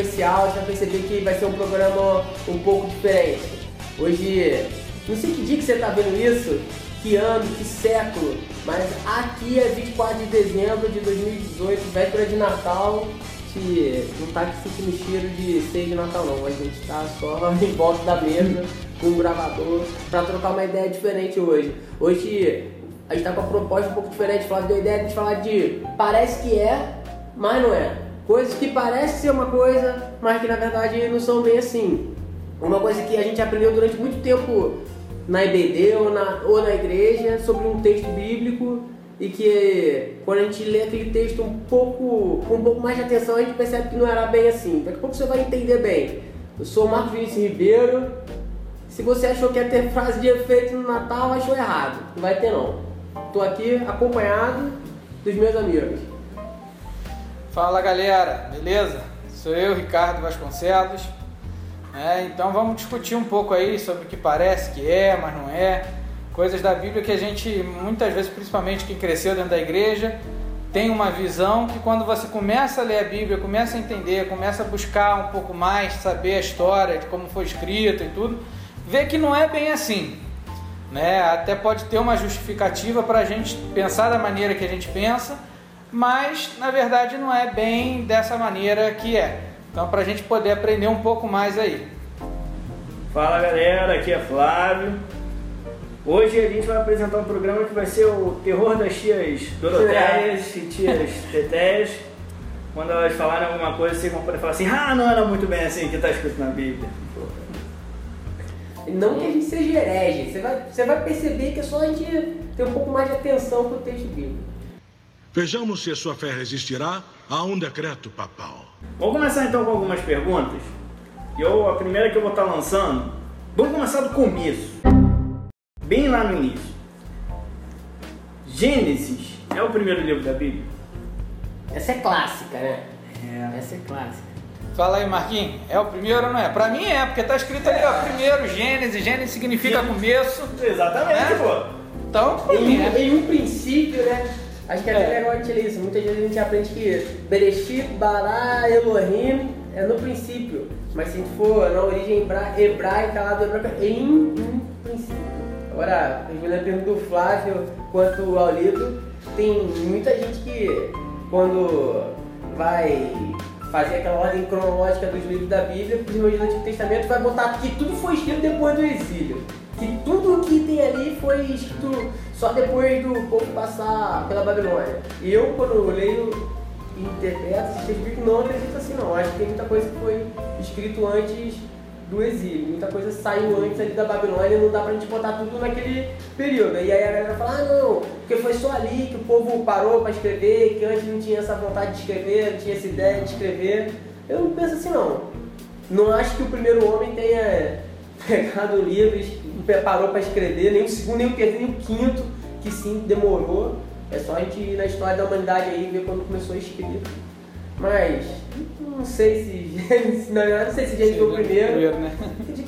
especial, você vai perceber que vai ser um programa um pouco diferente. Hoje, não sei que dia que você está vendo isso, que ano, que século, mas aqui é 24 de dezembro de 2018, véspera de Natal, que não tá aqui sentindo cheiro de ceia de Natal não, a gente tá só em volta da mesa com um gravador para trocar uma ideia diferente hoje. Hoje a gente tá com uma proposta um pouco diferente, falar de ideia de falar de parece que é, mas não é. Coisas que parecem ser uma coisa, mas que na verdade não são bem assim. Uma coisa que a gente aprendeu durante muito tempo na IBD ou na, ou na igreja sobre um texto bíblico e que quando a gente lê aquele texto um pouco, com um pouco mais de atenção a gente percebe que não era bem assim. Daqui a pouco você vai entender bem. Eu sou o Marcos Vinícius Ribeiro. Se você achou que ia ter frase de efeito no Natal, achou errado. Não vai ter não. Estou aqui acompanhado dos meus amigos. Fala galera, beleza? Sou eu, Ricardo Vasconcelos. É, então vamos discutir um pouco aí sobre o que parece que é, mas não é. Coisas da Bíblia que a gente, muitas vezes, principalmente quem cresceu dentro da igreja, tem uma visão que quando você começa a ler a Bíblia, começa a entender, começa a buscar um pouco mais, saber a história, de como foi escrito e tudo, vê que não é bem assim. Né? Até pode ter uma justificativa para a gente pensar da maneira que a gente pensa, mas na verdade não é bem dessa maneira que é. Então, para a gente poder aprender um pouco mais aí. Fala galera, aqui é Flávio. Hoje a gente vai apresentar um programa que vai ser o terror das tias Doroteias e tias Tetés. Quando elas falarem alguma coisa, vocês vão poder falar assim: ah, não era muito bem assim que está escrito na Bíblia. Não que a gente seja herege, você vai, você vai perceber que é só a gente ter um pouco mais de atenção para o texto bíblico. Vejamos se a sua fé resistirá a um decreto papal. Vamos começar então com algumas perguntas. Eu, a primeira que eu vou estar lançando, vamos começar do começo. Bem lá no início. Gênesis é o primeiro livro da Bíblia? Essa é clássica, né? É. Essa é clássica. Fala aí, Marquinhos. É o primeiro ou não é? Pra mim é, porque tá escrito ali, ó, primeiro, Gênesis. Gênesis significa começo. Exatamente, É? pô. Então, pra mim Em, é. em um princípio, né? Acho que é até É. legal a gente ler isso. Muitas vezes a gente aprende que Bereshit, Bará, Elohim é no princípio. Mas se a gente for na origem hebra- hebraica lá do hebraico, é em um princípio. Agora, respondendo a pergunta do Flávio quanto ao livro, tem muita gente que quando vai fazer aquela ordem cronológica dos livros da Bíblia, principalmente do Antigo Testamento, vai botar que tudo foi escrito depois do exílio. Que tudo que tem ali foi escrito só depois do povo passar pela Babilônia. E eu, quando leio e interpreto esse texto bíblico, não acredito assim não. Acho que tem muita coisa que foi escrito antes do exílio. Muita coisa saiu antes ali da Babilônia, não dá pra gente botar tudo naquele período. E aí a galera fala, ah não, porque foi só ali que o povo parou pra escrever, que antes não tinha essa vontade de escrever, não tinha essa ideia de escrever. Eu não penso assim não. Não acho que o primeiro homem tenha pegado o livro e parou pra escrever, nem o segundo, nem o terceiro, nem o quinto, que sim, demorou. É só a gente ir na história da humanidade aí e ver quando começou a escrever. Mas não sei se Gênesis, na verdade não sei se Gênesis foi o primeiro. né?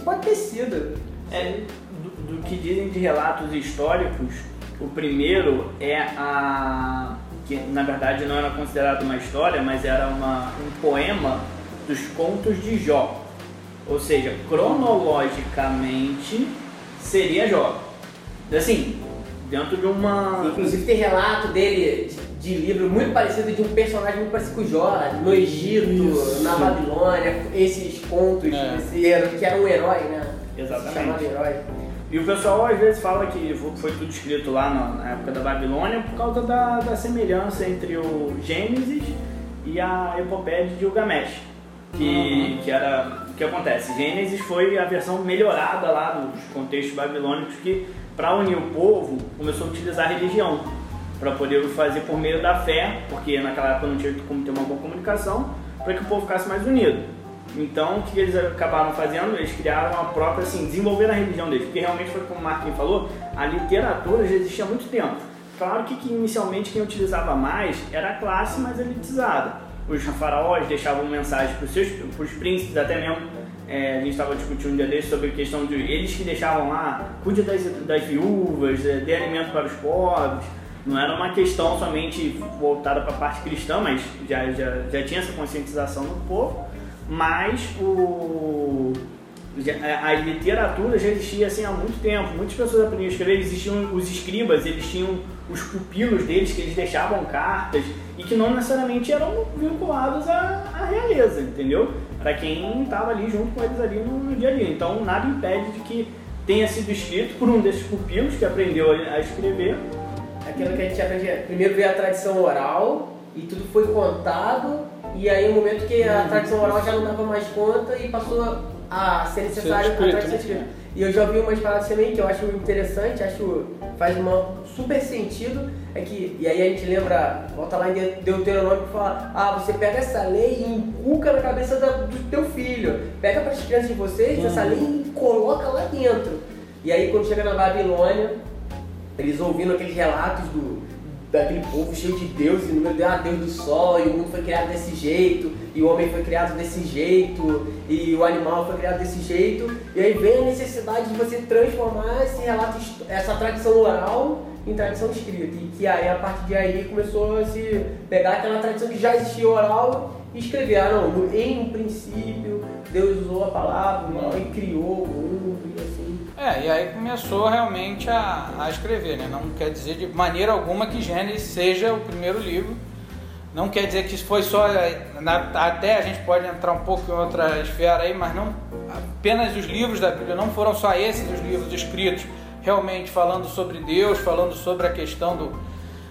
Pode ter sido. É, do, do que dizem de relatos históricos, o primeiro é a. que na verdade não era considerado uma história, mas era uma, um poema dos contos de Jó. Ou seja, cronologicamente seria Jó. Assim, dentro de uma. Inclusive tem relato dele de, de livro muito parecido de um personagem muito parecido com o Jó, no Egito, Isso. na Babilônia, esses contos, É. esse herói- que era um herói, né? Exatamente. Se chamava herói. E o pessoal às vezes fala que foi tudo escrito lá na, na época da Babilônia por causa da, da semelhança entre o Gênesis e a epopeia de Gilgamesh. Que, que era. Que acontece? Gênesis foi a versão melhorada lá dos contextos babilônicos que, para unir o povo, começou a utilizar a religião para poder fazer por meio da fé, porque naquela época não tinha como ter uma boa comunicação, para que o povo ficasse mais unido. Então, o que eles acabaram fazendo? Eles criaram a própria, assim, desenvolveram a religião deles, porque realmente foi como o Marquinhos falou, a literatura já existia há muito tempo. Claro que, que inicialmente quem utilizava mais era a classe mais elitizada. Os faraós deixavam mensagens para os seus, príncipes, até mesmo é, a gente estava discutindo um dia desses sobre a questão de eles que deixavam lá, cuide das, das viúvas, é, dê alimento para os pobres. Não era uma questão somente voltada para a parte cristã, mas já, já, já tinha essa conscientização no povo, mas o, a literatura já existia assim há muito tempo. Muitas pessoas aprendiam a escrever, existiam os escribas, eles tinham os pupilos deles que eles deixavam cartas e que não necessariamente eram vinculados à, à realeza, entendeu? Para quem estava ali junto com eles ali no, no, dia a dia. Então nada impede de que tenha sido escrito por um desses pupilos que aprendeu a, a escrever. Aquilo que a gente aprende, primeiro veio a tradição oral e tudo foi contado e aí o momento que a tradição oral já não dava mais conta e passou a ser necessário Ser escrito, a tradição né? E eu já ouvi umas palavras também que eu acho interessante, acho faz uma super sentido, é que, e aí a gente lembra, volta lá em Deuteronômio que fala, ah, você pega essa lei e inculca na cabeça da- do teu filho, pega para as crianças de vocês essa lei e coloca lá dentro. E aí quando chega na Babilônia, eles ouvindo aqueles relatos do, daquele povo cheio de Deus, e número de ah, Deus do sol, e o mundo foi criado desse jeito, e o homem foi criado desse jeito, e o animal foi criado desse jeito, e aí vem a necessidade de você transformar esse relato, essa tradição oral em tradição escrita, e que aí a partir de aí começou a se pegar aquela tradição que já existia oral e escrever, ah não, em um princípio Deus usou a palavra e criou o mundo e assim. É, e aí começou realmente a, a escrever, né? Não quer dizer de maneira alguma que Gênesis seja o primeiro livro. Não quer dizer que foi só. na- até a gente pode entrar um pouco em outra esfera aí, mas não apenas os livros da Bíblia, não foram só esses os livros escritos realmente falando sobre Deus, falando sobre a questão do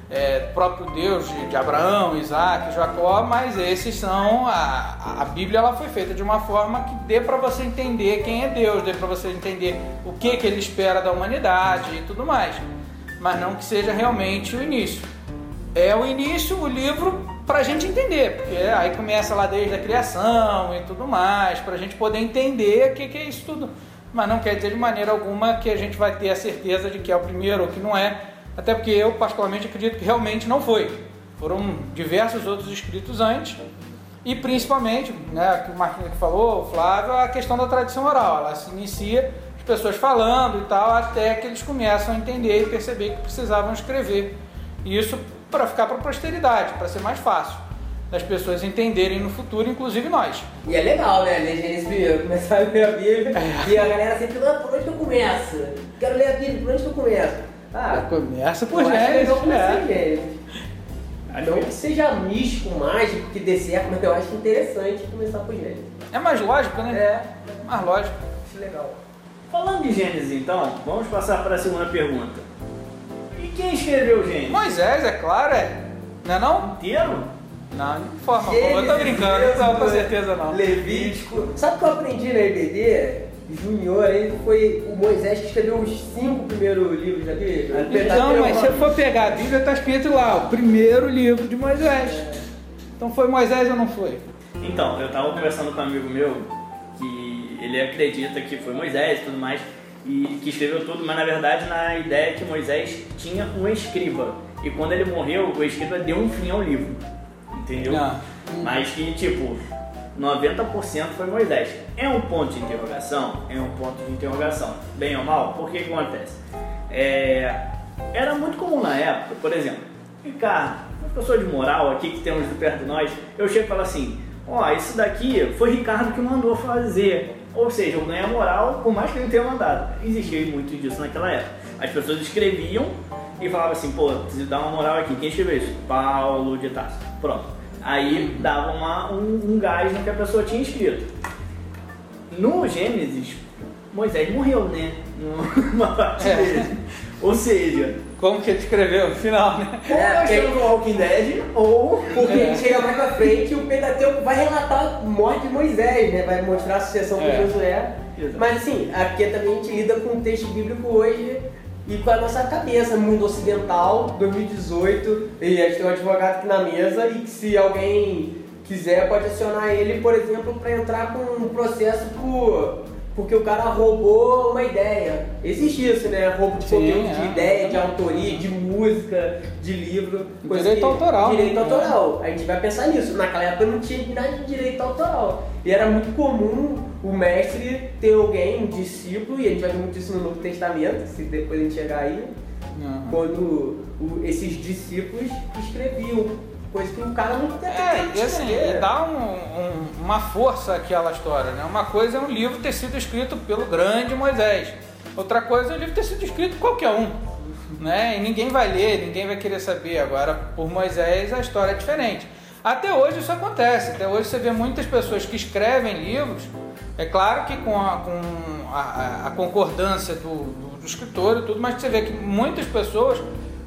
é, próprio Deus de, de Abraão, Isaac, Jacó, mas esses são a, a Bíblia ela foi feita de uma forma que dê para você entender quem é Deus, dê para você entender o que que ele espera da humanidade e tudo mais, mas não que seja realmente o início. É o início, o livro para a gente entender, porque aí começa lá desde a criação e tudo mais, para a gente poder entender o que, que é isso tudo. Mas não quer dizer de maneira alguma que a gente vai ter a certeza de que é o primeiro ou que não é, até porque eu particularmente acredito que realmente não foi. Foram diversos outros escritos antes e principalmente, né, que o Marquinhos falou, o Flávio, a questão da tradição oral. Ela se inicia as pessoas falando e tal, até que eles começam a entender e perceber que precisavam escrever. Isso para ficar para a posteridade, para ser mais fácil das pessoas entenderem no futuro, inclusive nós. E é legal, né? Ler Gênesis primeiro, começar a ler a Bíblia. É. E a galera sempre fala, por onde que eu começo? Quero ler a Bíblia, por onde que eu começo? Ah, Começa por eu Gênesis, é. Gênesis. Não que- que seja místico, mágico, que dê certo, mas eu acho interessante começar por Gênesis. É mais lógico, né? É, Mais lógico. acho legal. Falando de Gênesis, então, vamos passar para a segunda pergunta. E quem escreveu Gênesis? Moisés, é claro, é. Não é não? Inteiro? Não, de forma alguma. Eu tô brincando, não, com certeza não. Levítico. Sabe o que eu aprendi na EBD? Junior aí foi o Moisés que escreveu os cinco primeiros livros da Bíblia. Então, mas se eu for pegar a Bíblia, tá escrito lá, o primeiro livro de Moisés. Então foi Moisés ou não foi? Então, eu tava conversando com um amigo meu que ele acredita que foi Moisés e tudo mais, e que escreveu tudo, mas na verdade na ideia é que Moisés tinha um escriba. E quando ele morreu, o escriba deu um fim ao livro. Entendeu? Ah. Mas que, tipo, 90% foi Moisés. É um ponto de interrogação? É um ponto de interrogação. Bem ou mal? Por que acontece? É, Era muito comum na época, por exemplo, Ricardo, uma pessoa de moral aqui que temos perto de nós, eu chego e falo assim, ó, isso daqui foi Ricardo que mandou fazer. Ou seja, eu ganho a moral por mais que ele tenha mandado. Existia muito disso naquela época. As pessoas escreviam e falavam assim, pô, preciso dar uma moral aqui. Quem escreveu isso? Paulo de Tarso. Pronto. Aí dava uma, um, um gás no que a pessoa tinha escrito. No Gênesis, Moisés morreu, né? Numa parte É. dele. Ou seja, Como que ele escreveu no final, né? ou É, nós porque- temos o Walking Dead, ou... Porque É. chega mais pra frente o Pentateuco vai relatar a morte de Moisés, né? Vai mostrar a sucessão com É. Josué. Exato. Mas assim, aqui também a gente lida com o texto bíblico hoje e com a nossa cabeça, mundo ocidental, 2018, e a gente tem um advogado aqui na mesa e que se alguém quiser pode acionar ele, por exemplo, para entrar com um processo por porque o cara roubou uma ideia. Existe isso, né? Roubo de Sim, conteúdo, de é. ideia, de autoria, de música, de livro. Direito que- autoral, Direito né? autoral. A gente vai pensar nisso. Naquela época não tinha nada de direito autoral. E era muito comum o mestre ter alguém, um discípulo, e a gente vai ver muito isso no Novo Testamento, se depois a gente chegar aí, Não. quando o- esses discípulos escreviam. Coisa que o cara não tem É, e assim, e dá um- um- uma força àquela história, né? Uma coisa é um livro ter sido escrito pelo grande Moisés. Outra coisa é o livro ter sido escrito por qualquer um. Né? E ninguém vai ler, ninguém vai querer saber. Agora, por Moisés, a história é diferente. Até hoje isso acontece. Até hoje você vê muitas pessoas que escrevem livros. É claro que com a, com a, a- a concordância do, do, do escritor e tudo, mas você vê que muitas pessoas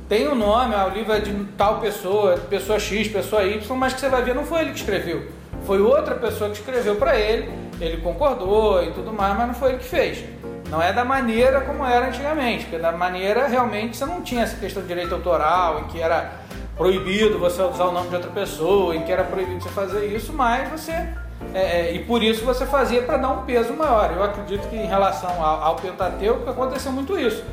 tem o nome, ah, o livro é de tal pessoa, pessoa X, pessoa Y, mas que você vai ver não foi ele que escreveu. Foi outra pessoa que escreveu para ele, ele concordou e tudo mais, mas não foi ele que fez. Não é da maneira como era antigamente, porque da maneira realmente você não tinha essa questão de direito autoral, em que era proibido você usar o nome de outra pessoa, em que era proibido você fazer isso, mas você. é, é, e por isso você fazia para dar um peso maior. Eu acredito que em relação ao, ao Pentateuco aconteceu muito isso.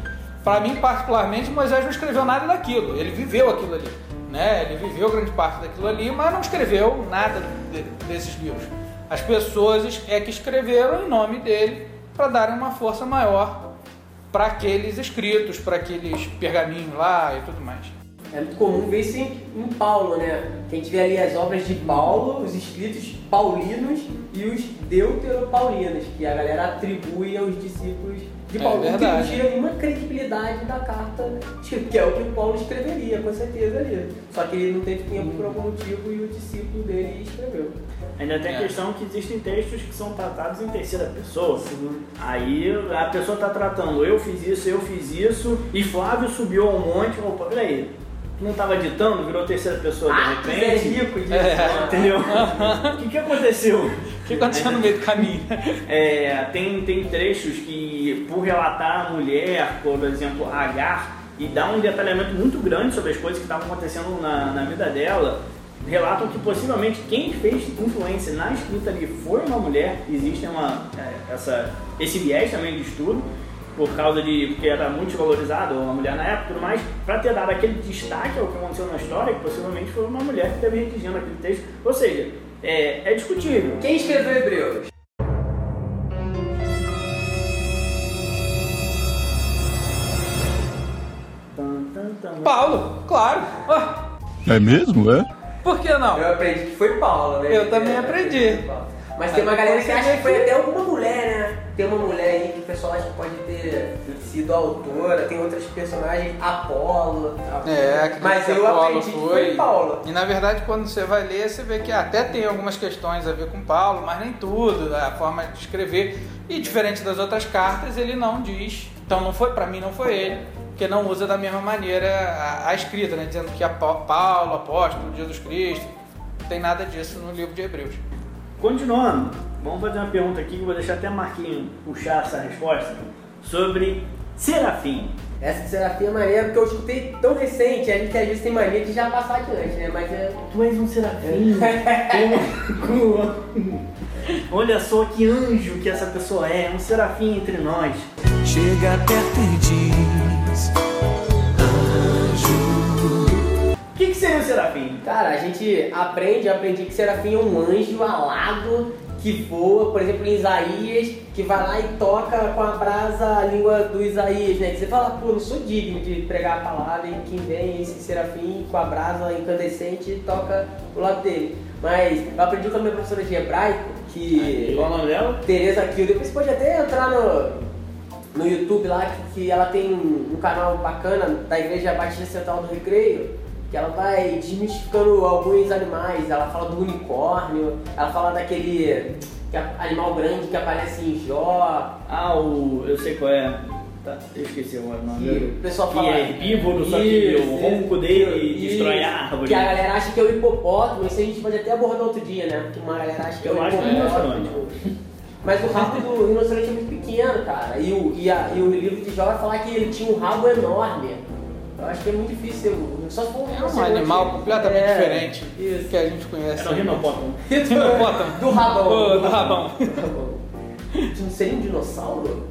Para mim, particularmente, Moisés não escreveu nada daquilo. Ele viveu aquilo ali. Né? Ele viveu grande parte daquilo ali, mas não escreveu nada de- desses livros. As pessoas é que escreveram em nome dele para darem uma força maior para aqueles escritos, para aqueles pergaminhos lá e tudo mais. É muito comum ver isso em, em Paulo, né? Que a gente vê ali as obras de Paulo, os escritos paulinos e os deuteropaulinos, que a galera atribui aos discípulos de É Paulo. que não verdade. tira nenhuma credibilidade da carta, tipo, que é o que Paulo escreveria, com certeza ali. Só que ele não teve tempo por algum motivo e o discípulo dele escreveu. Ainda tem É. a questão que existem textos que são tratados em terceira pessoa. Aí a pessoa está tratando, eu fiz isso, eu fiz isso, e Flávio subiu ao monte, opa, peraí, não estava ditando, virou terceira pessoa de Atos é repente? rico disso, É. né? Entendeu? O que, que aconteceu? O que aconteceu no meio do caminho? É, tem, tem trechos que, por relatar a mulher, por exemplo, Agar, e dá um detalhamento muito grande sobre as coisas que estavam acontecendo na, na vida dela, relatam que possivelmente quem fez influência na escrita ali foi uma mulher, existe uma, é, essa, esse viés também de estudo, por causa de, porque era muito valorizado uma mulher na época e tudo mais, para ter dado aquele destaque ao que aconteceu na história, que possivelmente foi uma mulher que esteve redigindo aquele texto, ou seja, é, é discutível. Quem escreveu Hebreus? Paulo, claro. Ué, É mesmo, é? por que não? Eu aprendi que foi Paulo, né? Eu também aprendi. Mas tem uma galera que acha que foi até alguma mulher, né? Tem uma mulher aí que o pessoal acha que pode ter sido autora, tem outros personagens, Apolo. É, Mas eu Apolo aprendi que foi Paulo. E na verdade, quando você vai ler, você vê que até tem algumas questões a ver com Paulo, mas nem tudo, a forma de escrever. E diferente das outras cartas, ele não diz. Então não foi, para mim não foi ele, porque não usa da mesma maneira a, a escrita, né? Dizendo que é Pa- Paulo, apóstolo, Jesus Cristo. Não tem nada disso no livro de Hebreus. Continuando, vamos fazer uma pergunta aqui que eu vou deixar até a Marquinhos puxar essa resposta sobre Serafim. Essa de Serafim é maneira porque eu escutei tão recente, a gente às vezes tem mania de já passar adiante, né? Mas é. Tu és um serafim. Olha só que anjo que essa pessoa é, um serafim entre nós. Chega perto e diz: Anjo. O que, que seria um serafim? Cara, a gente aprende, eu aprendi que Serafim é um anjo alado que voa, por exemplo, em Isaías, que vai lá e toca com a brasa a língua do Isaías, né? Que você fala, pô, não sou digno de pregar a palavra e quem vem esse Serafim com a brasa incandescente toca do lado dele. Mas eu aprendi com a minha professora de hebraico que. Qual o nome dela? Tereza Kiel. Depois você pode até entrar no, no YouTube lá, que, que ela tem um, um canal bacana da Igreja Batista Central do Recreio, que ela vai desmistificando alguns animais. Ela fala do unicórnio, ela fala daquele que animal grande que aparece em Jó. Ah, o. eu sei qual é. Tá, eu esqueci agora o nome Que o pessoal Que fala. é herbívoro, só que o ronco dele isso, destrói a árvore. Que a galera acha que é o hipopótamo, isso a gente pode até abordar outro dia, né? Porque uma galera acha que é Eu o que é hipopótamo. Mas o rabo do rinoceronte é muito pequeno, cara. E o, e, a- e o livro de Jó vai falar que ele tinha um rabo enorme. Eu acho que é muito difícil. Só se for É um animal completamente É, diferente Isso. que a gente conhece. Era um rinopótamo. Hipopótamo. Do rabão. Ô, do rabão. Do rabão. Não seria um dinossauro?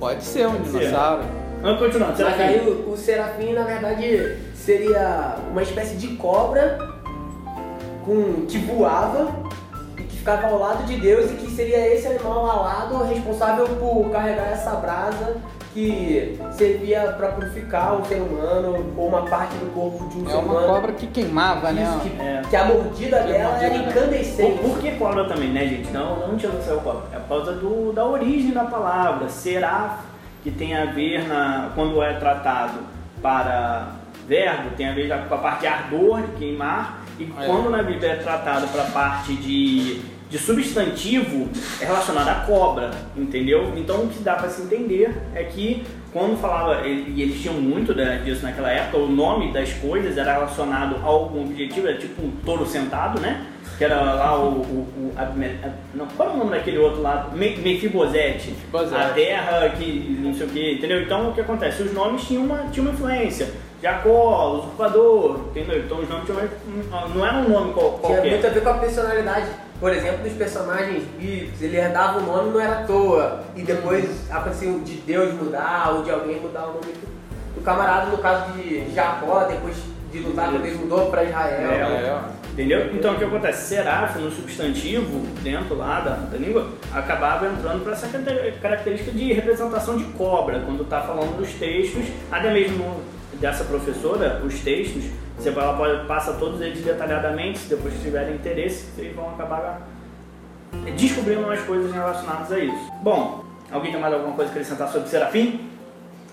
Pode ser um dinossauro. Vamos continuando, Mas aí serafim. o, o serafim, na verdade, seria uma espécie de cobra com, que voava e que ficava ao lado de Deus e que seria esse animal alado responsável por carregar essa brasa que servia para purificar o ser humano ou uma parte do corpo de um É ser uma humano. cobra que queimava, né? Isso, que, É. que a mordida Que dela mordida era incandescente. Por, por que cobra também, né, gente? Não, não tinha do céu cobra. É por causa do, da origem da palavra. Será que tem a ver na, quando é tratado para verbo, tem a ver com a parte de ardor, de queimar. E É. quando na Bíblia é tratado para a parte de, de substantivo, é relacionado à cobra, entendeu? Então o que dá para se entender é que quando falava, e eles tinham muito disso naquela época, o nome das coisas era relacionado a algum objetivo, era tipo um touro sentado, né? Que era lá o. o, o Abme- Ab- não, qual é o nome daquele outro lá? Me- Mefibosete. Mefibosete. A terra que não sei o que, entendeu? Então o que acontece? Os nomes tinham uma, tinham uma influência. Jacó, usurpador, entendeu? Então os nomes uma, não era um nome qual- Tinha qualquer. muito a ver com a personalidade. Por exemplo, dos personagens bíblicos, ele herdava o nome não era à toa. E depois aconteceu de Deus mudar ou de alguém mudar o nome do, camarada, no caso de Jacó, depois de lutar com Deus, mudou para Israel. É, Entendeu? Então o que acontece? Seraf no substantivo, dentro lá da, da língua, acabava entrando para essa característica de representação de cobra, quando está falando dos textos, até mesmo dessa professora, os textos, você ela pode, passa todos eles detalhadamente, se depois tiverem interesse, vocês vão acabar descobrindo umas coisas relacionadas a isso. Bom, alguém tem mais alguma coisa a acrescentar sobre Serafim?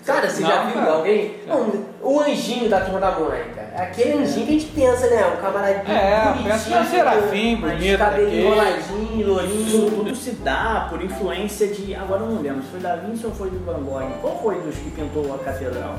Cara, você Não, já viu cara. alguém? Não, o anjinho da turma da Mônica. É aquele anjinho que a gente pensa, né? Um camaradinho É, bonitinho. que é serafim, bonito Cabelo enroladinho, Isso lourinho. tudo se dá por influência de. Agora eu não lembro se foi da Vinci ou foi do Van Gogh. Qual foi dos que pintou a catedral?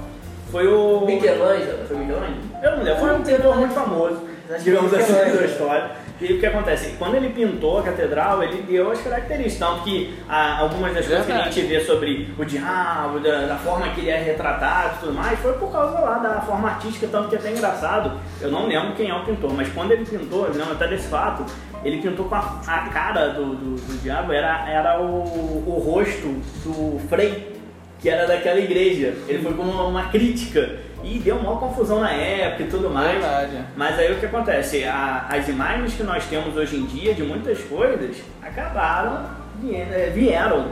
Foi o. Michelangelo. Foi o Michelangelo? Eu não lembro. Foi um pintor muito famoso, digamos assim, da história. E o que acontece? Quando ele pintou a catedral, ele deu as características. Tanto que ah, algumas das coisas que a gente vê sobre o diabo, da, da forma que ele é retratado e tudo mais, foi por causa lá da forma artística, tanto que é até engraçado. Eu não lembro quem é o pintor, mas quando ele pintou, eu lembro até desse fato, ele pintou com a, a cara do, do, do diabo, era, era o, o rosto do Frei, que era daquela igreja. Ele foi como uma, uma crítica e deu uma confusão na época e tudo mais. Verdade. Mas aí o que acontece? A- as imagens que nós temos hoje em dia de muitas coisas acabaram, eh, vieram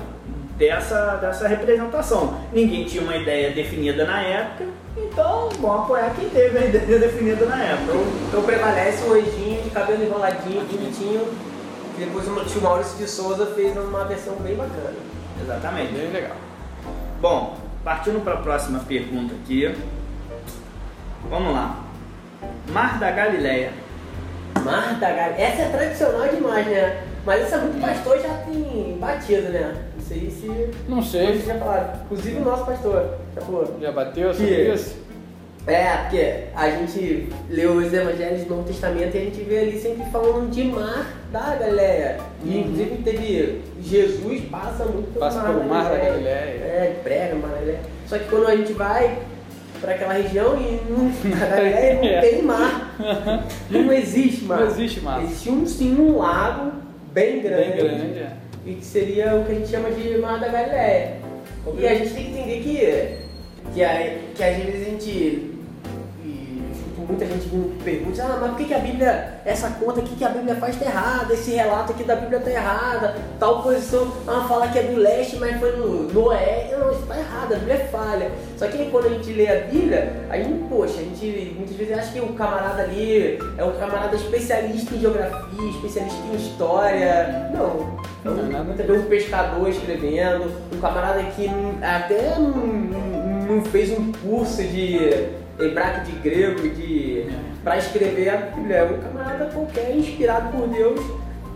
dessa, dessa representação. Ninguém tinha uma ideia definida na época, então vamos apoiar quem teve a ideia definida na época. Então, então prevalece o anjinho de cabelo enroladinho, bonitinho. Depois o tio Maurício de Souza fez uma versão bem bacana. Exatamente. Bem legal. Bom, partindo para a próxima pergunta aqui. Vamos lá. Mar da Galileia. Mar da Galera. Essa é tradicional demais, né? Mas essa muito pastor já tem batido, né? Não sei se. Não sei. Vocês já falaram. Inclusive o nosso pastor. Já falou. Já bateu sobre Que- isso? É, porque a gente lê os evangelhos do Novo Testamento e a gente vê ali sempre falando de mar da Galileia. E inclusive teve Jesus passa muito pelo Passa pelo mar da Galileia. É, prega mar da Galileia. Só que quando a gente vai para aquela região e não, Galileia não É. tem mar. Não existe mar. Não existe mar. Existe um, sim um lago bem grande. Bem grande, é. E que seria o que a gente chama de mar da Galileia. E a gente tem que entender que, que, a, que às vezes a gente. Muita gente vindo pergunta, ah, mas por que, que a Bíblia, essa conta aqui que a Bíblia faz tá errada, esse relato aqui da Bíblia tá errada, tal posição, ah, fala que é do leste, mas foi no, no oeste. Não, isso tá errado, a Bíblia é falha. Só que aí quando a gente lê a Bíblia, a gente, poxa, a gente muitas vezes acha que o camarada ali é um camarada especialista em geografia, especialista em história. Não. Não é um, vezes um pescador escrevendo, um camarada que até não- não fez um curso de hebraico de grego de para escrever a Bíblia. É um camarada qualquer inspirado por Deus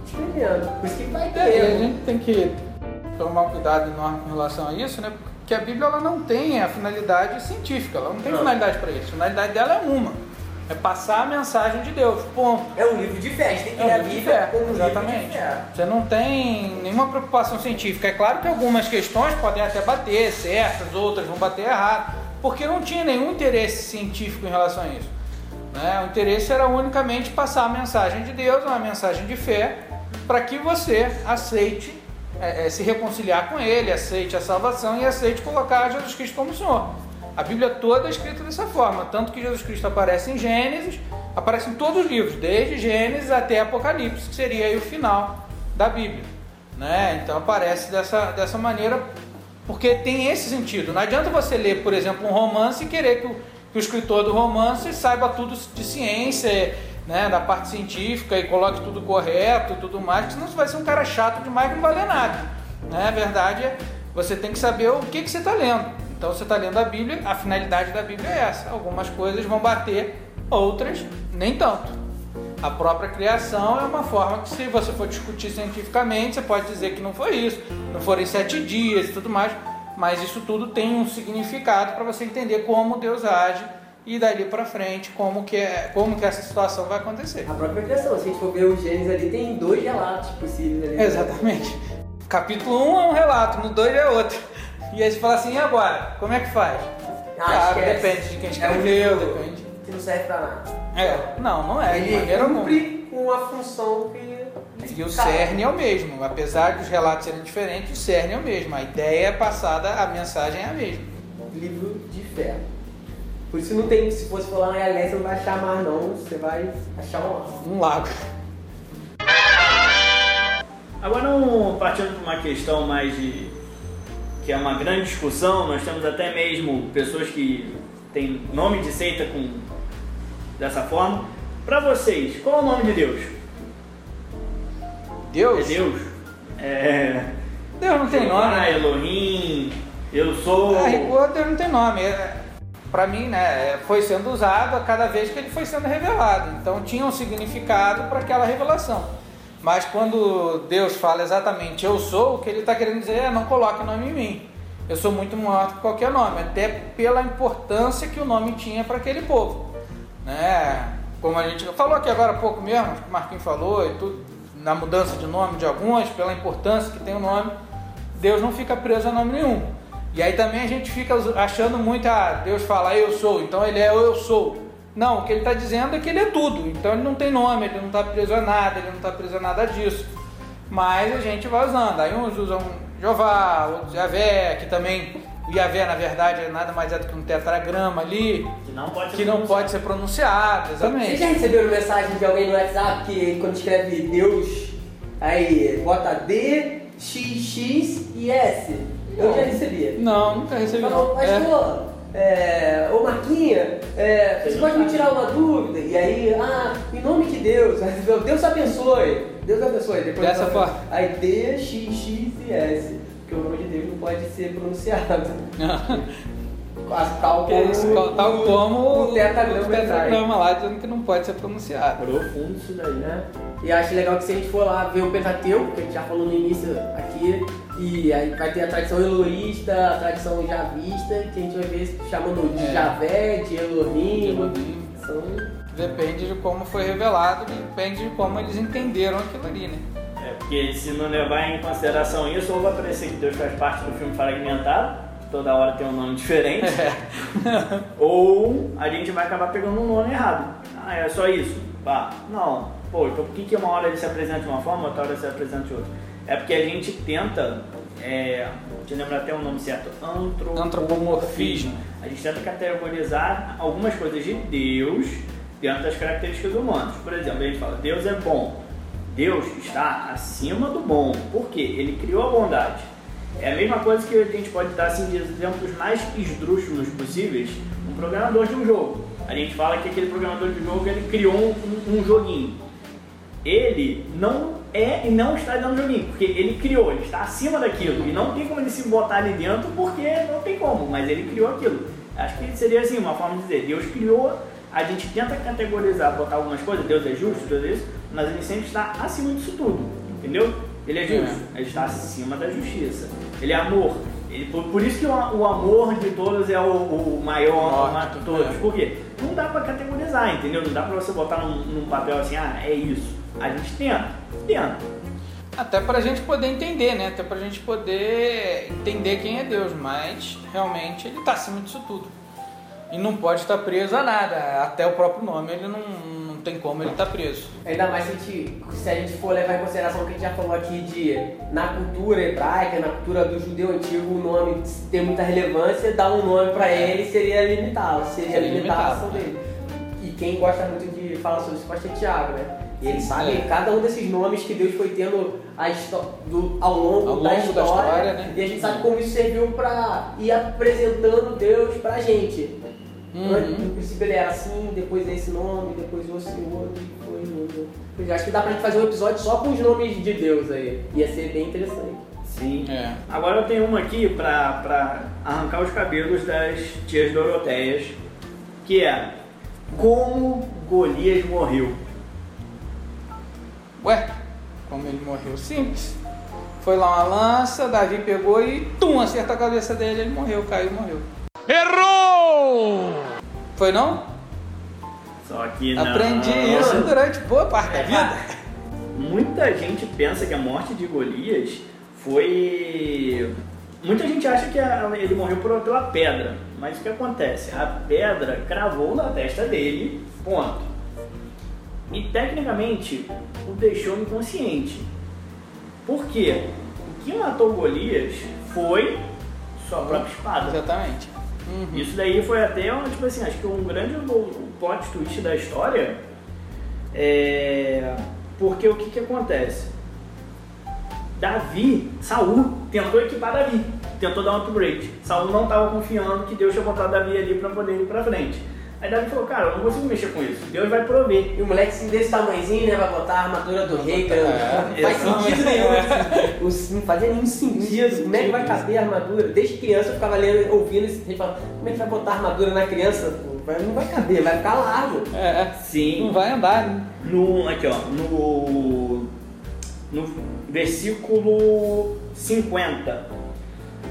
escrevendo. Por isso que vai ter É, a gente tem que tomar um cuidado enorme com relação a isso, né? Porque a Bíblia ela não tem a finalidade científica, ela não tem Não. finalidade para isso. A finalidade dela é uma: é passar a mensagem de Deus. Ponto. É um livro de fé, a gente tem que É ler a Bíblia como um livro de exatamente. fé. Você não tem nenhuma preocupação científica. É claro que algumas questões podem até bater certas, outras vão bater errado, porque não tinha nenhum interesse científico em relação a isso. né? O interesse era unicamente passar a mensagem de Deus, uma mensagem de fé, para que você aceite é, é, se reconciliar com Ele, aceite a salvação e aceite colocar Jesus Cristo como Senhor. A Bíblia toda é escrita dessa forma, tanto que Jesus Cristo aparece em Gênesis, aparece em todos os livros, desde Gênesis até Apocalipse, que seria o final da Bíblia. Né? Então aparece dessa, dessa maneira Porque tem esse sentido. Não adianta você ler, por exemplo, um romance e querer que o, que o escritor do romance saiba tudo de ciência, né, da parte científica e coloque tudo correto e tudo mais, senão você vai ser um cara chato demais que não vai ler nada. Né? A verdade é você tem que saber o que, que você está lendo. Então você está lendo a Bíblia, a finalidade da Bíblia é essa. Algumas coisas vão bater, outras nem tanto. A própria criação é uma forma que, se você for discutir cientificamente, você pode dizer que não foi isso, não foram sete dias e tudo mais, mas isso tudo tem um significado para você entender como Deus age e dali para frente como que, é, como que essa situação vai acontecer. A própria criação, se a gente for ver o Gênesis ali, tem dois relatos possíveis ali. Exatamente. Capítulo 1 um é um relato, no 2 é outro. E aí você fala assim, e agora? Como é que faz? Ah, claro, esquece. depende de quem É um escreveu, depende. Que não serve pra nada. É, não, não é, de Ele alguma. cumpre com a função que. E o cerne é o mesmo, apesar dos relatos serem diferentes, o cerne é o mesmo. A ideia é passada, a mensagem é a mesma. Livro de fé. Por isso não tem, se fosse falar na galera, você não vai achar mais não, você vai achar um Um lago. Agora, um, partindo para uma questão mais de. que é uma grande discussão, nós temos até mesmo pessoas que têm nome de seita com dessa forma. Para vocês, qual é o nome de Deus? Deus? É Deus? É. Deus não tem nome. né? Elohim, eu sou. Ah, rigor, Deus não tem nome. É, Pra mim, né, é, foi sendo usado a cada vez que ele foi sendo revelado. Então tinha um significado para aquela revelação. Mas quando Deus fala exatamente eu sou, o que ele está querendo dizer é não coloque nome em mim. Eu sou muito maior do que qualquer nome, até pela importância que o nome tinha para aquele povo. Né? Como a gente falou aqui agora há pouco mesmo, que o Marquinhos falou e tudo, na mudança de nome de alguns, pela importância que tem o nome, Deus não fica preso a nome nenhum. E aí também a gente fica achando muito, ah, Deus fala eu sou, então ele é eu sou. Não, o que ele está dizendo é que ele é tudo, então ele não tem nome, ele não está preso a nada, ele não está preso a nada disso. Mas a gente vai usando, aí uns usam Jeová, outros Yahvé, que também o Yahvé na verdade é nada mais é do que um tetragrama ali, Que não pode ser que não pronunciado. pode ser pronunciado, Vocês já exatamente. receberam mensagem de alguém no WhatsApp que quando escreve Deus, aí bota D, X, X e S? Eu já recebi. Não, nunca recebi Falou, não. É. pastor, é, ô Marquinha, é, você pode me tirar uma dúvida? E aí, ah, em nome de Deus, Deus abençoe, Deus abençoe. Depois Dessa forma. Aí D, X, X e S, porque o nome de Deus não pode ser pronunciado. Tal é isso, como tal como o tetragrama o tetragrama lá dizendo que não pode ser pronunciado. Profundo isso daí, né? E acho legal que se a gente for lá ver o Pentateuco, que a gente já falou no início aqui, e aí vai ter a tradição eloísta, a tradição javista, que a gente vai ver chamando de É. Javé, de Elohim. De Elohim. São... Depende de como foi revelado, depende de como eles entenderam aquilo ali, né? É, porque se não levar em consideração isso, ou vai parecer que Deus faz parte do filme fragmentado, que toda hora tem um nome diferente, ou a gente vai acabar pegando um nome errado. Ah, é só isso? Pá, não. Pô, então por que, que uma hora ele se apresenta de uma forma, outra hora ele se apresenta de outra? É porque a gente tenta, é, eu lembrar até o nome certo, antropomorfismo. Antropomorfismo. A gente tenta categorizar algumas coisas de Deus dentro das características humanas. Por exemplo, a gente fala, Deus é bom. Deus está acima do bom. Por quê? Ele criou a bondade. É a mesma coisa que a gente pode dar assim, de exemplos mais esdrúxulos possíveis. Um programador de um jogo. A gente fala que aquele programador de jogo ele criou um, um- um joguinho. Ele não é e não está dando joguinho, porque ele criou, ele está acima daquilo. E não tem como ele se botar ali dentro porque não tem como, mas ele criou aquilo. Acho que seria assim, uma forma de dizer, Deus criou, a gente tenta categorizar, botar algumas coisas, Deus é justo, Deus é isso, mas ele sempre está acima disso tudo, entendeu? Ele é justo, ele está acima da justiça. Ele é amor. Ele, por, por isso que o, o amor de todos é o, o maior amor de todos, é. Por quê? Não dá pra categorizar, entendeu? Não dá pra você botar num, num papel assim, ah, é isso. A gente tenta, tenta. Até pra gente poder entender, né? Até pra gente poder entender quem é Deus, mas realmente ele tá acima disso tudo. E não pode estar preso a nada, até o próprio nome ele não, não tem como ele estar preso. Ainda mais se a, gente, se a gente for levar em consideração o que a gente já falou aqui de na cultura hebraica, na cultura do judeu antigo, o nome ter muita relevância, dar um nome pra ele seria limitá-lo, seria limitar a ação dele. E quem gosta muito de falar sobre isso pode ser Tiago, né? E ele sabe É. cada um desses nomes que Deus foi tendo a do- ao longo, Ao longo da, da história, história, né? E a gente sabe como isso serviu pra ir apresentando Deus pra gente. Uhum. No princípio ele era assim, depois é esse nome, depois o outro, e foi indo. Eu acho que dá pra gente fazer um episódio só com os nomes de Deus aí. Ia ser bem interessante. Sim. É. Agora eu tenho uma aqui pra, pra arrancar os cabelos das tias Doroteias, que é como Golias morreu. Ué, como ele morreu? Simples. Foi lá uma lança, Davi pegou e tum, acertou a cabeça dele, ele morreu, caiu, morreu. Errou! Foi não? Só que não. Aprendi isso durante boa parte da vida. Muita gente pensa que a morte de Golias foi. Muita gente acha que a- ele morreu por- pela pedra, mas o que acontece? A pedra cravou na testa dele, ponto. E tecnicamente o deixou inconsciente. Por quê? O que matou Golias foi sua própria espada. Exatamente. Uhum. Isso daí foi até, um, tipo assim, acho que um grande plot twist da história. É... Porque o que que acontece? Davi, Saul, tentou equipar Davi, tentou dar um upgrade. Saul não estava confiando que Deus tinha botado Davi ali para poder ir para frente. Aí Davi falou, cara, eu não consigo mexer com isso, Deus vai prover. E o moleque assim, desse tamanhozinho, né? Vai botar a armadura do rei, cara. É, não faz sentido nenhum. Os- Não fazia nenhum sentido. Como é que vai caber a armadura? Desde criança eu ficava lendo, ouvindo esse rei falando, como é que vai botar a armadura na criança? Pô, Não vai caber, vai ficar largo. É, Sim. não vai andar, né? No, aqui ó, no, no versículo 50.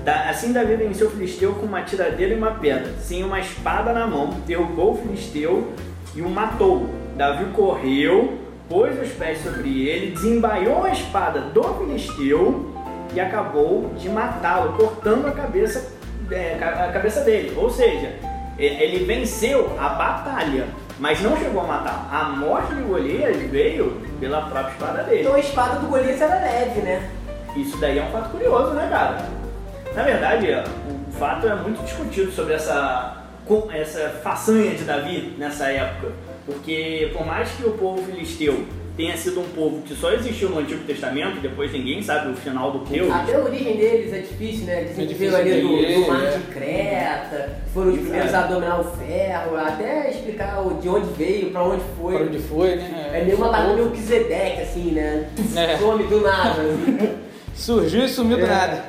Da- assim Davi venceu o filisteu com uma tiradeira e uma pedra, sem uma espada na mão, derrubou o filisteu e o matou. Davi correu, pôs os pés sobre ele, desembaiou a espada do filisteu e acabou de matá-lo, cortando a cabeça, é, a cabeça dele. Ou seja, ele venceu a batalha, mas não chegou a matar. A morte de Golias veio pela própria espada dele. Então a espada do Golias era leve, né? Isso daí é um fato curioso, né, cara? Na verdade, o fato é muito discutido sobre essa, essa façanha de Davi nessa época. Porque por mais que o povo filisteu tenha sido um povo que só existiu no Antigo Testamento, depois ninguém sabe o final do teu. Até a origem deles é difícil, né? Dizem É que veio ali do, do mar é. de Creta, foram os primeiros é. a dominar o ferro, até explicar de onde veio, pra onde foi. Pra onde foi, né? É meio uma parada meio Kizedeck, assim, né? É. Some do nada. assim. Surgiu e sumiu do É. nada.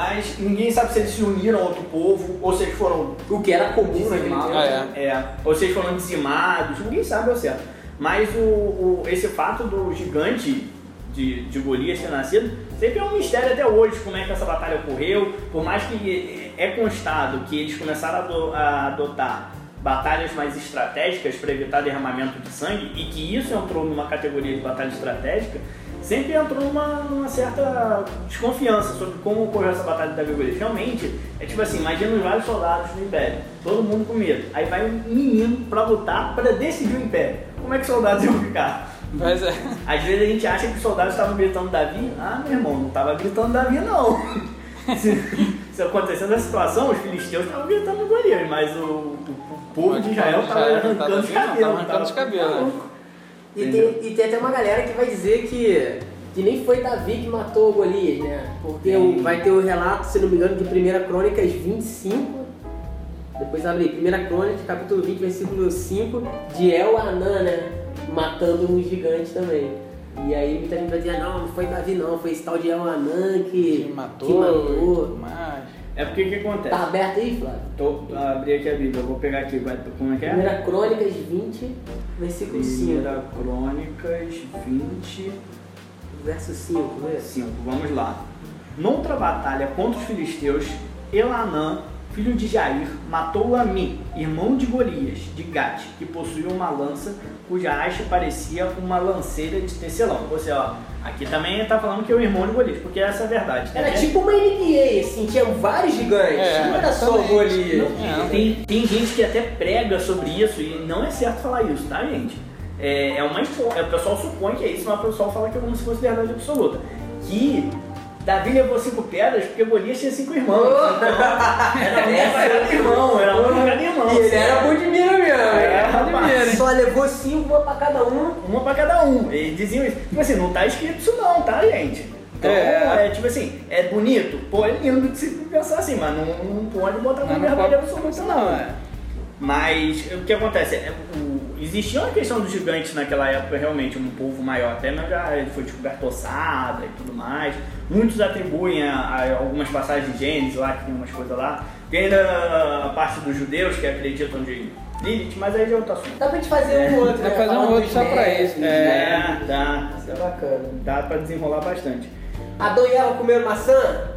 Mas ninguém sabe se eles se uniram a outro povo, ou se eles foram O que era comum naquele tempo. Ah, É, ou se eles foram dizimados, ninguém sabe ao certo. Mas o, o- esse fato do gigante de, de Golias ter nascido sempre é um mistério até hoje como é que essa batalha ocorreu. Por mais que é constado que eles começaram a adotar batalhas mais estratégicas para evitar derramamento de sangue e que isso entrou numa categoria de batalha estratégica, sempre entrou numa, numa certa desconfiança sobre como ocorreu essa batalha de Davi e Golias. Realmente, é tipo assim, imagina os vários soldados do Império, todo mundo com medo. Aí vai um menino para lutar para decidir o Império. Como é que os soldados iam ficar? Mas é. Às vezes a gente acha que os soldados estavam gritando Davi. Ah, meu irmão, não estava gritando Davi, não. Se, se acontecendo essa situação, os filisteus estavam gritando Golias, mas o, o- o povo de Israel estava arrancando tava os cabelos. tava arrancando os cabelos? E Entendeu? tem, e tem até uma galera que vai dizer que, que nem foi Davi que matou Golias, né? Porque o- vai ter o relato, se não me engano, de 1 Crônicas 25. Depois abre aí, 1 Crônicas, capítulo 20, versículo 5, de El Anã, né? Matando um gigante também. E aí muita gente vai dizer, não, não foi Davi não, foi esse tal de El Anã que, Que matou, que matou. mais. É porque o que acontece? Tá aberto aí, Flávio? Tô, abri aqui a Bíblia, eu vou pegar aqui, vai, como é que é? 1 Crônicas 20, versículo 5. Primeira Crônicas 20, Verso 5, né? 5, vamos lá. Noutra batalha contra os filisteus, Elanã, filho de Jair, matou Ami, irmão de Golias, de Gate, que possuía uma lança cuja haste parecia uma lanceira de tecelão. Você, ó, aqui também tá falando que é o irmão de Golias, porque essa é a verdade. Era Tem- tipo uma NBA, assim, tinha vários gigantes. É, não era só o. Golias. Não, Tem, tem gente que até prega sobre isso e não é certo falar isso, tá, gente? É, é uma é, o pessoal supõe que é isso, mas o pessoal fala que é como se fosse verdade absoluta. Que Davi levou cinco pedras porque Golias tinha cinco irmãos. Então, era um cada irmão, era um cada irmão. E ele era bom de mira mesmo. É, Era bom de rapaz. mira, hein? Só levou cinco, uma pra cada um. Uma pra cada um. Eles diziam isso. Tipo assim, não tá escrito isso não, tá, gente? Então, É. é, tipo assim, é bonito? Pô, é lindo de se pensar assim, mas não, não pode botar Mas como não verdade pode absoluta, não, não. é. Mas o que acontece? É, o- existia uma questão dos gigantes naquela época, realmente, um povo maior, até mas já foi descoberto ossada e tudo mais. Muitos atribuem a, a algumas passagens de Gênesis lá, que tem umas coisas lá. Tem ainda a parte dos judeus que acreditam de Lilith, mas aí já é outro assunto. Dá pra gente fazer um outro, Dá né? pra fazer um outro só pra isso, né? É, dá. Isso é bacana. Dá pra desenrolar bastante. Adão e Eva comeram maçã?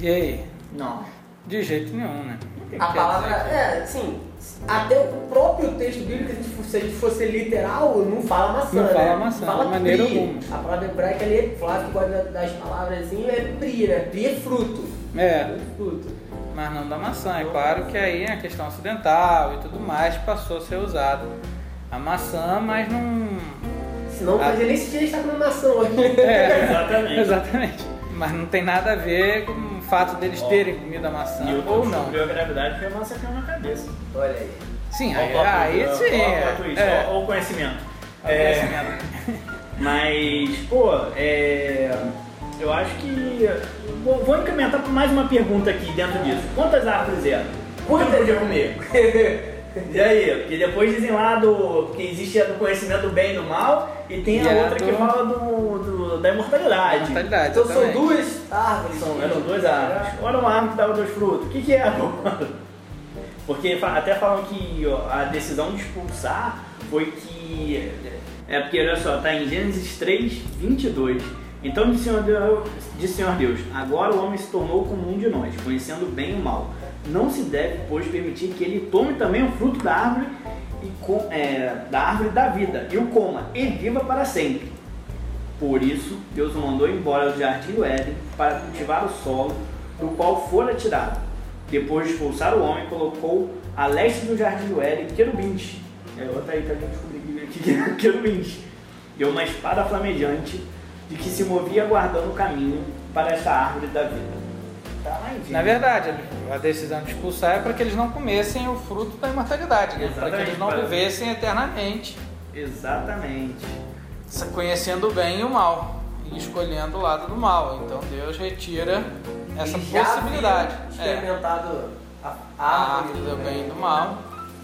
E aí? Não. De jeito nenhum, né? A palavra, é, sim, até o próprio texto bíblico, se a gente for- se a gente fosse literal, não fala maçã, Não né? fala maçã, fala de maneira alguma. A palavra hebraica ali, é Flávio que gosta das palavras assim, é pri, né? Pri é fruto. É, Fruto. mas não da maçã. É claro que aí a questão ocidental e tudo mais passou a ser usado a maçã, mas não. Senão, Ah. mas nem se a gente tá comendo maçã hoje. É, Exatamente. exatamente. Mas não tem nada a ver com fato deles terem comido a maçã E ou não. descobriu a gravidade foi a massa caiu na cabeça. Olha aí. Sim, aí, aí ó, sim. é, twist, é. ó- ó o conhecimento. É, conhecimento. Mas, pô, é, eu acho que. Vou, vou incrementar por mais uma pergunta aqui dentro disso. Quantas árvores eram? Quantas eu podia comer? E aí? Porque depois dizem lá do. que existe a do conhecimento do bem e do mal, e tem a E a outra que do- fala do, do- da imortalidade. Mortalidade, Então são duas árvores. São, eram duas árvores. Olha uma árvore que dava dois frutos. O que, que é agora? Porque até falam que ó, a decisão de expulsar foi que. É porque, olha só, tá em Gênesis 3, 22. Então disse Senhor Deus, disse o Senhor Deus: Agora o homem se tornou como um de nós, conhecendo o bem e o mal. Não se deve, pois, permitir que ele tome também o fruto da árvore, e com, é, da árvore da vida, e o coma, e viva para sempre. Por isso, Deus o mandou embora do jardim do Éden para cultivar o solo do qual fora tirado. Depois de expulsar o homem, colocou a leste do jardim do Éden querubins. É outra aí que a gente descobriu aqui é querubins. E uma espada flamejante de que se movia aguardando o caminho para esta árvore da vida. Tá Na verdade, a decisão de expulsar é para que eles não comessem o fruto da imortalidade, né? para que eles não vivessem eternamente, Exatamente. conhecendo o bem e o mal e escolhendo o lado do mal. Então Deus retira essa Eles já possibilidade. É, experimentado a, a árvore do bem e do mal.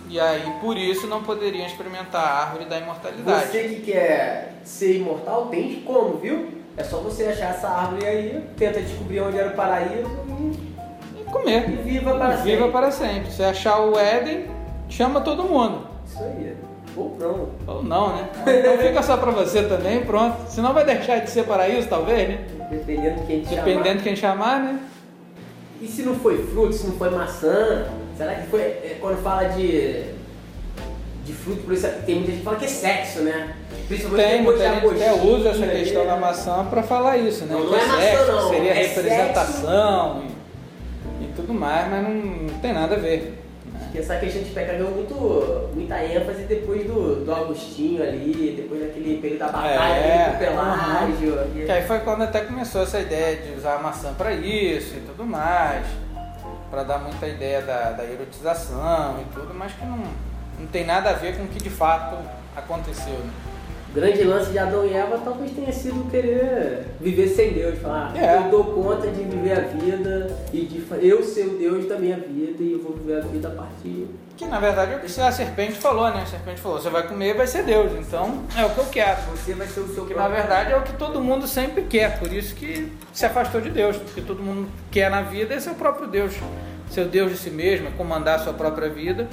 E aí, por isso, não poderiam experimentar a árvore da imortalidade. Você que quer ser imortal, tem como, viu? É só você achar essa árvore aí, tenta descobrir onde era o paraíso e, E comer. e viva para E sempre. Viva para sempre. Se achar o Éden, chama todo mundo. Isso aí. Ou não. Ou não, né? Então fica só pra você também, pronto. Senão vai deixar de ser paraíso, talvez, né? Dependendo de quem te chamar. Dependendo de quem chamar, né? E se não foi fruto, se não foi maçã? Será que foi. é, quando fala de. de fruto, por isso tem muita gente que fala que é sexo, né? Principalmente Tem, depois muita de gente até usa essa questão da maçã pra falar isso, né? Não, que não é maçã, sexo, não. que seria É representação e, e tudo mais, mas não, não tem nada a ver. né? Porque essa questão de pecado ganhou muito, muita ênfase depois do, do Agostinho ali, depois daquele período da batalha É, ali com o Pelágio. e- Que aí foi quando até começou essa ideia de usar a maçã pra isso e tudo mais, pra dar muita ideia da, da erotização e tudo, mas que não, não tem nada a ver com o que de fato aconteceu. Né? O grande lance de Adão e Eva talvez tenha sido querer viver sem Deus, falar, É. eu dou conta de viver a vida e de eu ser o Deus da minha vida e eu vou viver a vida a partir. Que na verdade é o que a serpente falou, né? A serpente falou, você vai comer e vai ser Deus, então é o que eu quero. Você vai ser o seu Que na verdade é o que todo mundo sempre quer, por isso que se afastou de Deus, porque todo mundo quer na vida é seu próprio Deus, seu Deus de si mesmo, é comandar a sua própria vida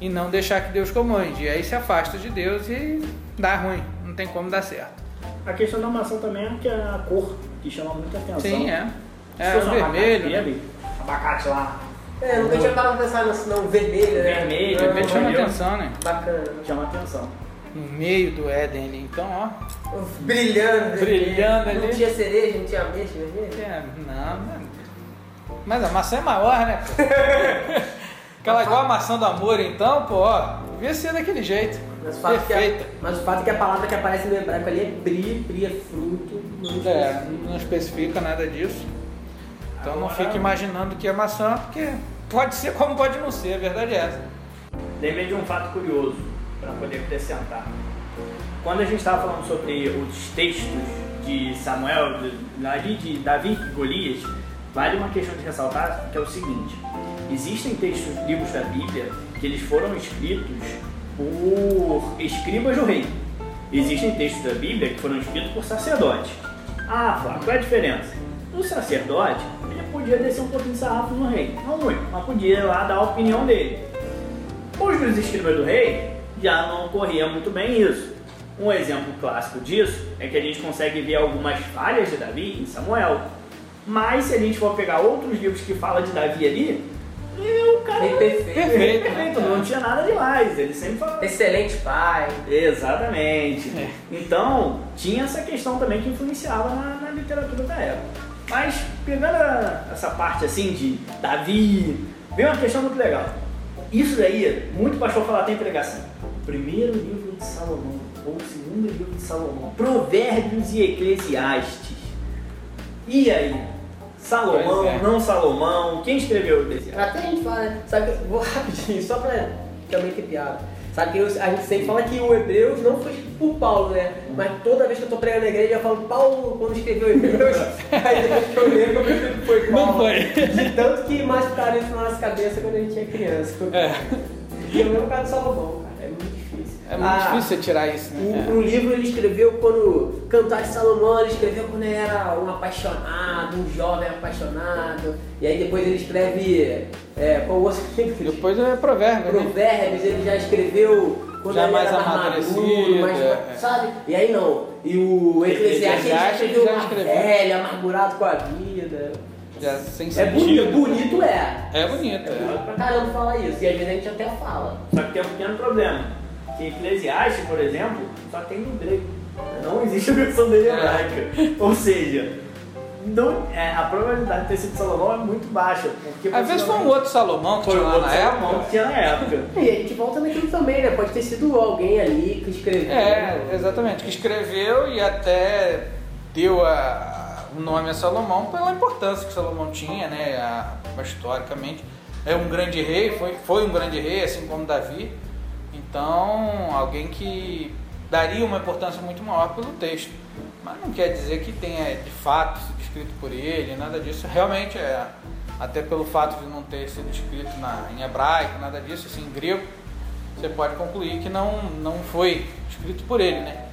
e não deixar que Deus comande. E aí se afasta de Deus e dá ruim, não tem como dar certo. A questão da maçã também é que é a cor que chama muita atenção. Sim, é. É fosse o um abacate vermelho, né? abacate lá, É, nunca tinha parado pra pensar nisso, não. Vermelho, né? Vermelho, Não, Vermelho chama atenção, né? Bacana. chama atenção. No meio do Éden ali, então ó. Brilhando, vermelho. Brilhando Não ali. tinha cereja, não tinha ameixa vermelho? É, não, não. Mas a maçã é maior, né? Aquela igual a maçã do amor, então, pô, ó, devia ser daquele jeito. Mas o, fato que a, Perfeita. mas o fato é que a palavra que aparece no hebraico ali é bri, bri é fruto. Não É, especifica. não especifica nada disso. Então não Agora- fique imaginando que é maçã, porque pode ser como pode não ser, a verdade é essa. Lembrei de um fato curioso para poder acrescentar. Quando a gente estava falando sobre os textos de Samuel, de, ali de Davi e Golias, vale uma questão de ressaltar que é o seguinte: existem textos, livros da Bíblia que eles foram escritos por escribas do rei. Existem textos da Bíblia que foram escritos por sacerdotes. Ah, Flávio, qual é a diferença? O sacerdote ele podia descer um pouquinho de sarrafo no rei, não muito, mas podia lá dar a opinião dele. Os dos escribas do rei já não ocorria muito bem isso. Um exemplo clássico disso é que a gente consegue ver algumas falhas de Davi em Samuel. Mas se a gente for pegar outros livros que falam de Davi ali, o cara Bem perfeito. Perfeito, né? perfeito, não tinha nada demais. Ele sempre falava. Excelente pai. Exatamente. Então, tinha essa questão também que influenciava na, na literatura da época. Mas, pegando a- essa parte assim de Davi, vem uma questão muito legal. Isso daí, muito pastor fala até em pregação. O primeiro livro de Salomão, ou o segundo livro de Salomão, Provérbios e Eclesiastes. E aí? Salomão, é. não Salomão? Quem escreveu o Eclesiastes? Até a gente fala, né? Sabe, que- vou rapidinho, só pra também ter piada. Sabe que eu- a gente sempre fala que o Hebreus não foi escrito por Paulo, né? Mas toda vez que eu tô pregando na igreja, eu falo, Paulo, quando escreveu Hebreus, aí depois que eu lembro, eu percebo que foi Paulo. Não foi. De tanto que mascaram isso na nossa cabeça quando a gente é criança. É. E eu lembro o caso do Salomão, cara, é muito difícil. É muito Ah, difícil você tirar isso, né? um, um livro ele escreveu quando Cantar de Salomão, ele escreveu quando ele era um apaixonado, um jovem apaixonado. E aí depois ele escreve é, qual outro livro? Depois é provérbio, né? Provérbios, ele já escreveu quando Já ele mais era amadurecido, mais, é, é. sabe? E aí não. E o Eclesiastes ele já escreveu já escreveu. velho, amargurado com a vida. Já sem É bonito, bonito é. É bonito, É é. bonito pra caramba falar isso. E às vezes a gente até fala. Só que tem um pequeno problema. Que Eclesiastes, por exemplo, só tem no grego. Não existe a versão dele É. hebraica. Ou seja, não, é, a probabilidade de ter sido Salomão é muito baixa. Porque Às vezes foi um outro Salomão que Foi tinha um na Salomão época. que tinha na época. E a gente volta naquilo também, né? Pode ter sido alguém ali que escreveu. É, exatamente, que escreveu e até deu a- o nome a Salomão pela importância que Salomão tinha, né, a- historicamente. É um grande rei, foi, foi um grande rei, assim como Davi. Então, alguém que daria uma importância muito maior pelo texto. Mas não quer dizer que tenha de fato sido escrito por ele, nada disso. Realmente é, até pelo fato de não ter sido escrito na, em hebraico, nada disso, assim, em grego, você pode concluir que não, não foi escrito por ele, né?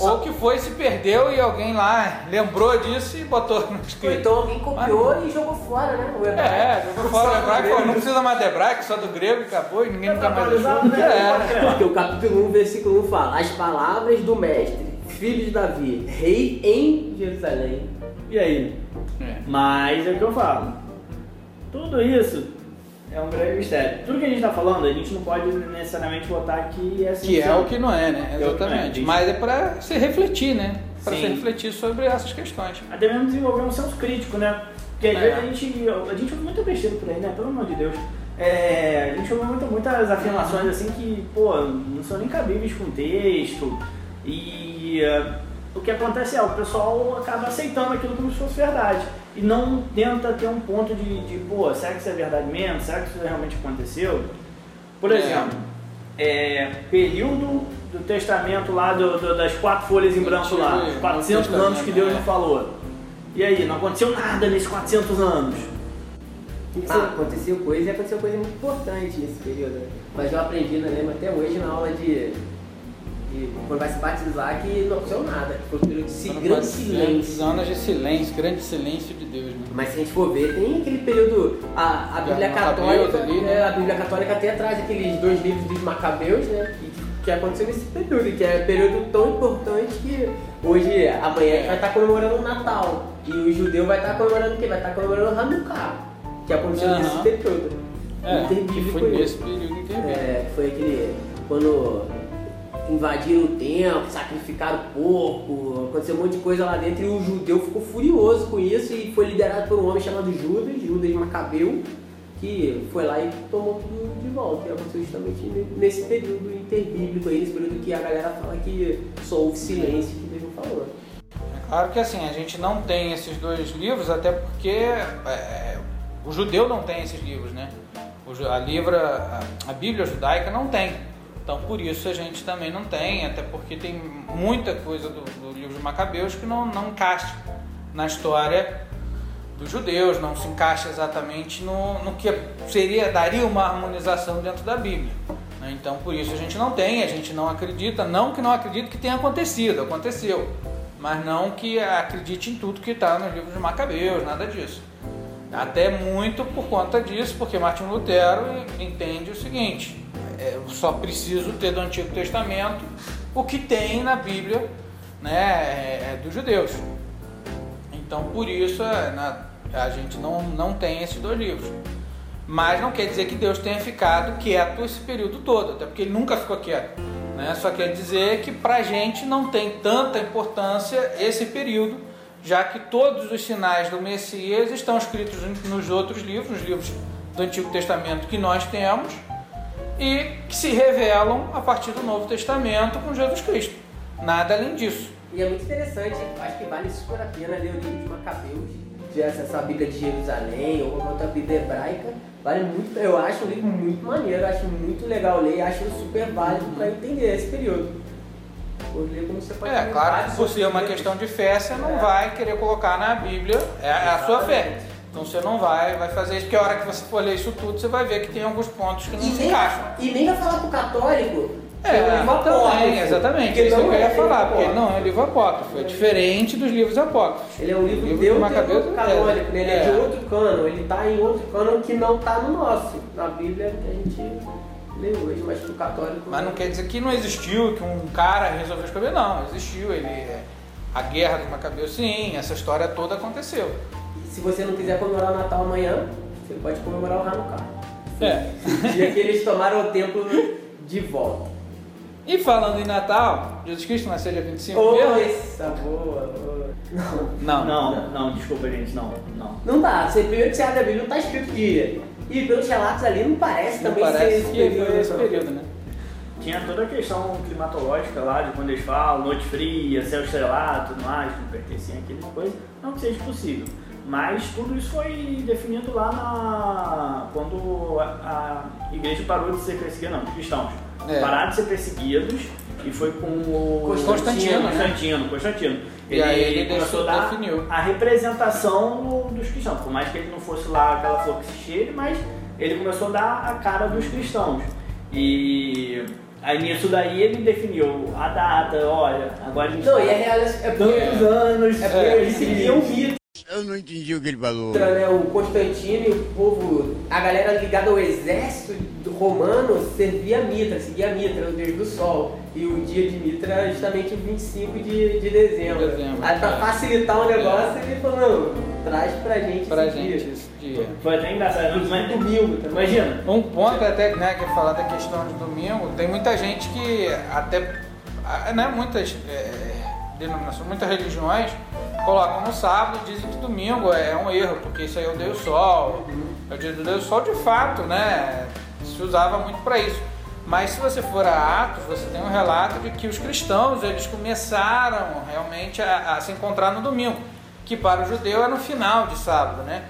Ou que foi, se perdeu e alguém lá lembrou disso e botou no escrito. então alguém copiou e jogou fora, né? O hebraico. É, jogou fora o Só hebraico, não precisa mais de hebraico, só do grego e acabou, e ninguém nunca mais Atualizado, achou. né? É. Porque o capítulo 1, versículo 1 fala: As palavras do mestre, filho de Davi, rei em Jerusalém. E aí? É. Mas é o que eu falo. Tudo isso é um grande mistério. Tudo que a gente está falando, a gente não pode necessariamente botar que é assim. Que é o que não é, né? É é. Exatamente. Mas é pra se refletir, né? Sim. se refletir sobre essas questões. Até mesmo desenvolver um senso crítico, né? Porque às É. vezes a gente, a gente ouve muita besteira por aí, né? Pelo amor de Deus. É, a gente ouve muito, muitas afirmações assim que, pô, não são nem cabíveis com texto. E é, o que acontece é, o pessoal acaba aceitando aquilo como se fosse verdade. E não tenta ter um ponto de, de pô, será que isso é verdade mesmo? Será que isso realmente aconteceu? Por É. exemplo, é, período do testamento lá do- do- das quatro folhas em branco lá, os 400 Novo anos que Deus não é. falou. E aí, não aconteceu nada nesses 400 anos. Ah, aconteceu coisa e aconteceu coisa muito importante nesse período. né? Mas eu aprendi, né, lembro até hoje na aula de, de quando vai se batizar que não aconteceu nada. Foi um período de si- grande 400 silêncio. anos de silêncio, grande silêncio Deus, né? Mas se a gente for ver, tem aquele período. A, a Bíblia Católica. ali, né? é, a Bíblia Católica até traz aqueles dois livros dos Macabeus, né? Que, que aconteceu nesse período, que é um período tão importante que hoje, amanhã, a gente vai estar comemorando o Natal. E o judeu vai estar comemorando o quê? Vai estar comemorando o Hanukkah, que aconteceu nesse período. É, que foi nesse período que. É, foi aquele. Quando invadiram o templo, sacrificaram o porco, aconteceu um monte de coisa lá dentro e o judeu ficou furioso com isso e foi liderado por um homem chamado Judas, Judas Macabeu, que foi lá e tomou tudo de volta. E aconteceu justamente nesse período interbíblico aí, nesse período que a galera fala que só houve silêncio que mesmo falou. É claro que assim, a gente não tem esses dois livros, até porque é, o judeu não tem esses livros, né? A, livra, a Bíblia judaica não tem. Então por isso a gente também não tem, até porque tem muita coisa do, do livro de Macabeus que não, não encaixa na história dos judeus, não se encaixa exatamente no, no que seria, daria uma harmonização dentro da Bíblia. Né? Então por isso a gente não tem, a gente não acredita, não que não acredita que tenha acontecido, aconteceu, mas não que acredite em tudo que está nos livros de Macabeus, nada disso. Até muito por conta disso, porque Martin Lutero entende o seguinte: eu só preciso ter do Antigo Testamento o que tem na Bíblia né, é, é dos judeus. Então, por isso, é, a gente não, não tem esses dois livros. Mas não quer dizer que Deus tenha ficado quieto esse período todo, até porque ele nunca ficou quieto. Né? Só quer dizer que para a gente não tem tanta importância esse período, já que todos os sinais do Messias estão escritos nos outros livros, nos livros do Antigo Testamento que nós temos, e que se revelam a partir do Novo Testamento com Jesus Cristo. Nada além disso. E é muito interessante, acho que vale super a pena ler o livro de Macabeus, de essa Bíblia de Jerusalém ou qualquer outra Bíblia hebraica. Vale muito, eu acho um livro muito maneiro, acho muito legal ler, acho super válido para entender esse período. Ler como você pode é, claro que por ser uma questão de fé, você não é. vai querer colocar na Bíblia, é, é a sua fé. Então você não vai, vai fazer isso, porque a hora que você for ler isso tudo, você vai ver que tem alguns pontos que não e se nem, encaixam. E nem vai falar pro católico é, é livro também, exatamente. Isso que eu ia falar, porque não, é um livro apócrifo, é diferente dos livros apócrifos. Ele é um livro, livro de canônico, é, ele é. é de outro cano, ele está em outro cano que não está no nosso, na Bíblia que a gente lê hoje, mas o católico... Mas não quer dizer que não existiu, que um cara resolveu escrever, não, existiu, ele... É, a guerra dos Macabeus, sim, essa história toda aconteceu. Se você não quiser comemorar o Natal amanhã, você pode comemorar o Hanukkah. É. O dia que eles tomaram o templo de volta. E falando em Natal, Jesus Cristo nasceu dia 25 oh, mesmo? Essa boa, boa. Não. Não, não, não, desculpa, gente, não, não. Não dá. Você, primeiro que você abre a Bíblia, não tá escrito dia. E pelos relatos ali, não parece não também parece ser esse período. Foi esse período, né? Tinha toda a questão climatológica lá, de quando eles falam, noite fria, céu estrelado, tudo mais, não pertencia àquele coisa. Não que seja possível. Mas tudo isso foi definido lá na. quando a, a igreja parou de ser perseguida, não, cristãos é. pararam de ser perseguidos e foi com o Constantino, Constantino, né? Constantino. Ele, e aí ele começou a dar definiu. a representação dos cristãos, por mais que ele não fosse lá aquela flor que se cheire, mas ele começou a dar a cara dos cristãos. E aí nisso daí ele definiu a data, olha, agora a gente Não, tá e é real, é tantos anos, é porque é, ele seguia um mito eu não entendi o que ele falou. Né, o Constantino e o povo, a galera ligada ao exército romano servia Mitra, seguia Mitra, o deus do sol. E o dia de Mitra é justamente o 25 de, de dezembro. dezembro Aí pra é. facilitar o negócio, é. ele falou, não, traz pra gente pra esse gente dia. esse dia. Foi até engraçado, mas domingo, tá? imagina. Um ponto até, né, que é falar da questão de domingo, tem muita gente que até, né, muitas é, denominações, muitas religiões colocam no sábado e dizem que domingo é um erro, porque isso aí é o Deus Sol. É o dia do Deus Sol de fato, né? Se usava muito para isso. Mas se você for a Atos, você tem um relato de que os cristãos eles começaram realmente a, a se encontrar no domingo, que para o judeu é no final de sábado, né?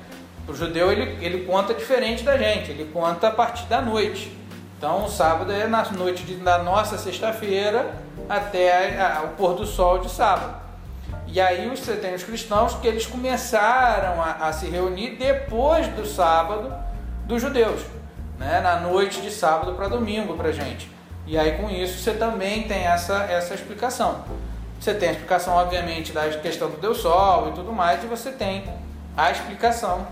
O judeu ele, ele conta diferente da gente, ele conta a partir da noite. Então o sábado é na noite de, da nossa sexta-feira até a, a, o pôr do sol de sábado. E aí você tem os cristãos que eles começaram a, a se reunir depois do sábado dos judeus, né? na noite de sábado para domingo para gente. E aí com isso você também tem essa, essa explicação. Você tem a explicação, obviamente, da questão do Deus Sol e tudo mais, e você tem a explicação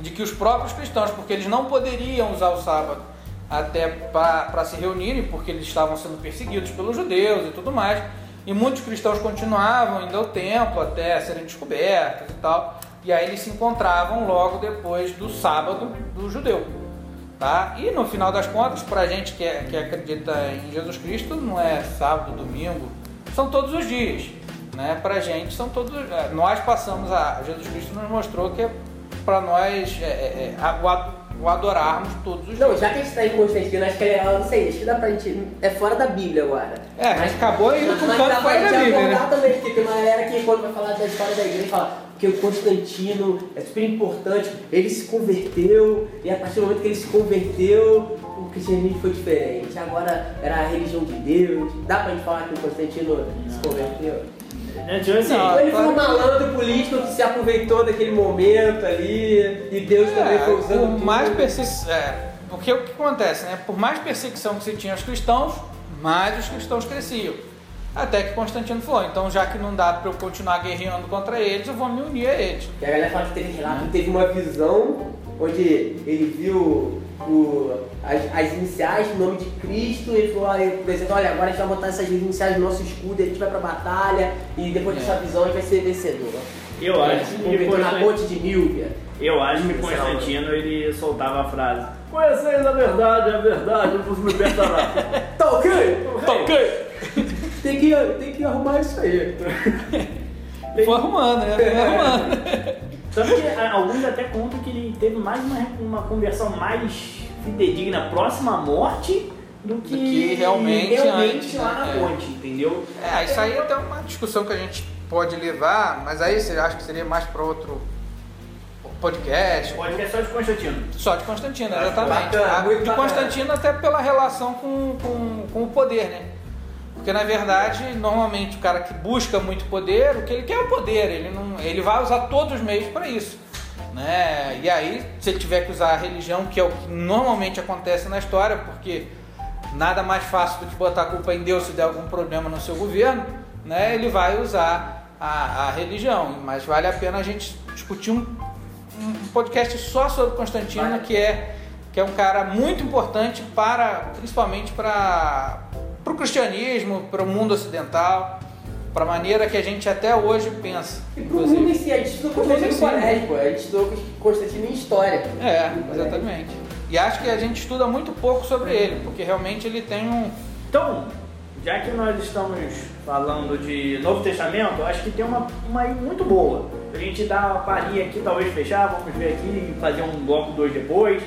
de que os próprios cristãos, porque eles não poderiam usar o sábado até para se reunirem, porque eles estavam sendo perseguidos pelos judeus e tudo mais, e muitos cristãos continuavam indo ao templo até serem descobertos e tal. E aí eles se encontravam logo depois do sábado do judeu. Tá? E no final das contas, para a gente que, é, que acredita em Jesus Cristo, não é sábado, domingo, são todos os dias. Né? Para a gente, são todos. É, nós passamos a. Jesus Cristo nos mostrou que é para nós é, é, é, o adorarmos todos os Não, dias. já que a gente tá em Constantino, acho que é, não sei, acho que dá pra gente. É fora da Bíblia agora. É, mas acabou indo pro canto fora da Bíblia, né? também, porque tem uma galera que quando vai falar da história da igreja fala que o Constantino é super importante, ele se converteu, e a partir do momento que ele se converteu, o cristianismo foi diferente. Agora era a religião de Deus. Dá pra gente falar que o Constantino se converteu? É, tipo assim, Não, ele foi um malandro político que se aproveitou daquele momento ali, e Deus também foi usando. por mais perseguição. É, porque o que acontece, né? Por mais perseguição que se tinha aos cristãos, mais os cristãos cresciam. Até que Constantino falou, então já que não dá para eu continuar guerreando contra eles, eu vou me unir a eles. E a galera fala que teve relato, teve uma visão onde ele viu o- as, as iniciais no nome de Cristo, ele falou, olha, por exemplo, olha, agora a gente vai botar essas iniciais no nosso escudo, e a gente vai pra batalha, e depois dessa visão a gente vai ser vencedor. eu acho Se que converteu na ponte de Milvia. eu acho que Constantino ele soltava a frase Conheceis a verdade, a verdade vos libertará. Tá ok? Tá ok? Tem que, tem que arrumar isso aí. Foi arrumando, né? Foi arrumando. Tanto que alguns até contam que ele teve mais uma, uma conversão mais fidedigna próxima à morte do que, Do que realmente antes, lá na né? ponte, entendeu? É, isso aí é até uma discussão que a gente pode levar, mas aí você acha que seria mais para outro podcast? Ser só de Constantino. Só de Constantino, exatamente. bacana, muito de. Constantino até pela relação com, com, com o poder, né? Porque na verdade, normalmente o cara que busca muito poder, o que ele quer é o poder, ele, não, ele vai usar todos os meios para isso. Né? E aí, se ele tiver que usar a religião, que é o que normalmente acontece na história, porque nada mais fácil do que botar a culpa em Deus se der algum problema no seu governo, né? ele vai usar a, a religião. Mas vale a pena a gente discutir um, um podcast só sobre Constantino, que é, que é um cara muito importante para, principalmente para o cristianismo, para o mundo ocidental, para a maneira que a gente até hoje pensa. E pro mundo em inclusive. si, a gente estudou Constantino em em si. colégio, pô. A gente estudou Constantino em história. É, exatamente. E acho que a gente estuda muito pouco sobre ele, porque realmente ele tem um. Então, já que nós estamos falando de Novo Testamento, acho que tem uma, uma aí muito boa. A gente dá uma palhinha aqui, talvez fechar, vamos ver aqui e fazer um bloco 2 depois.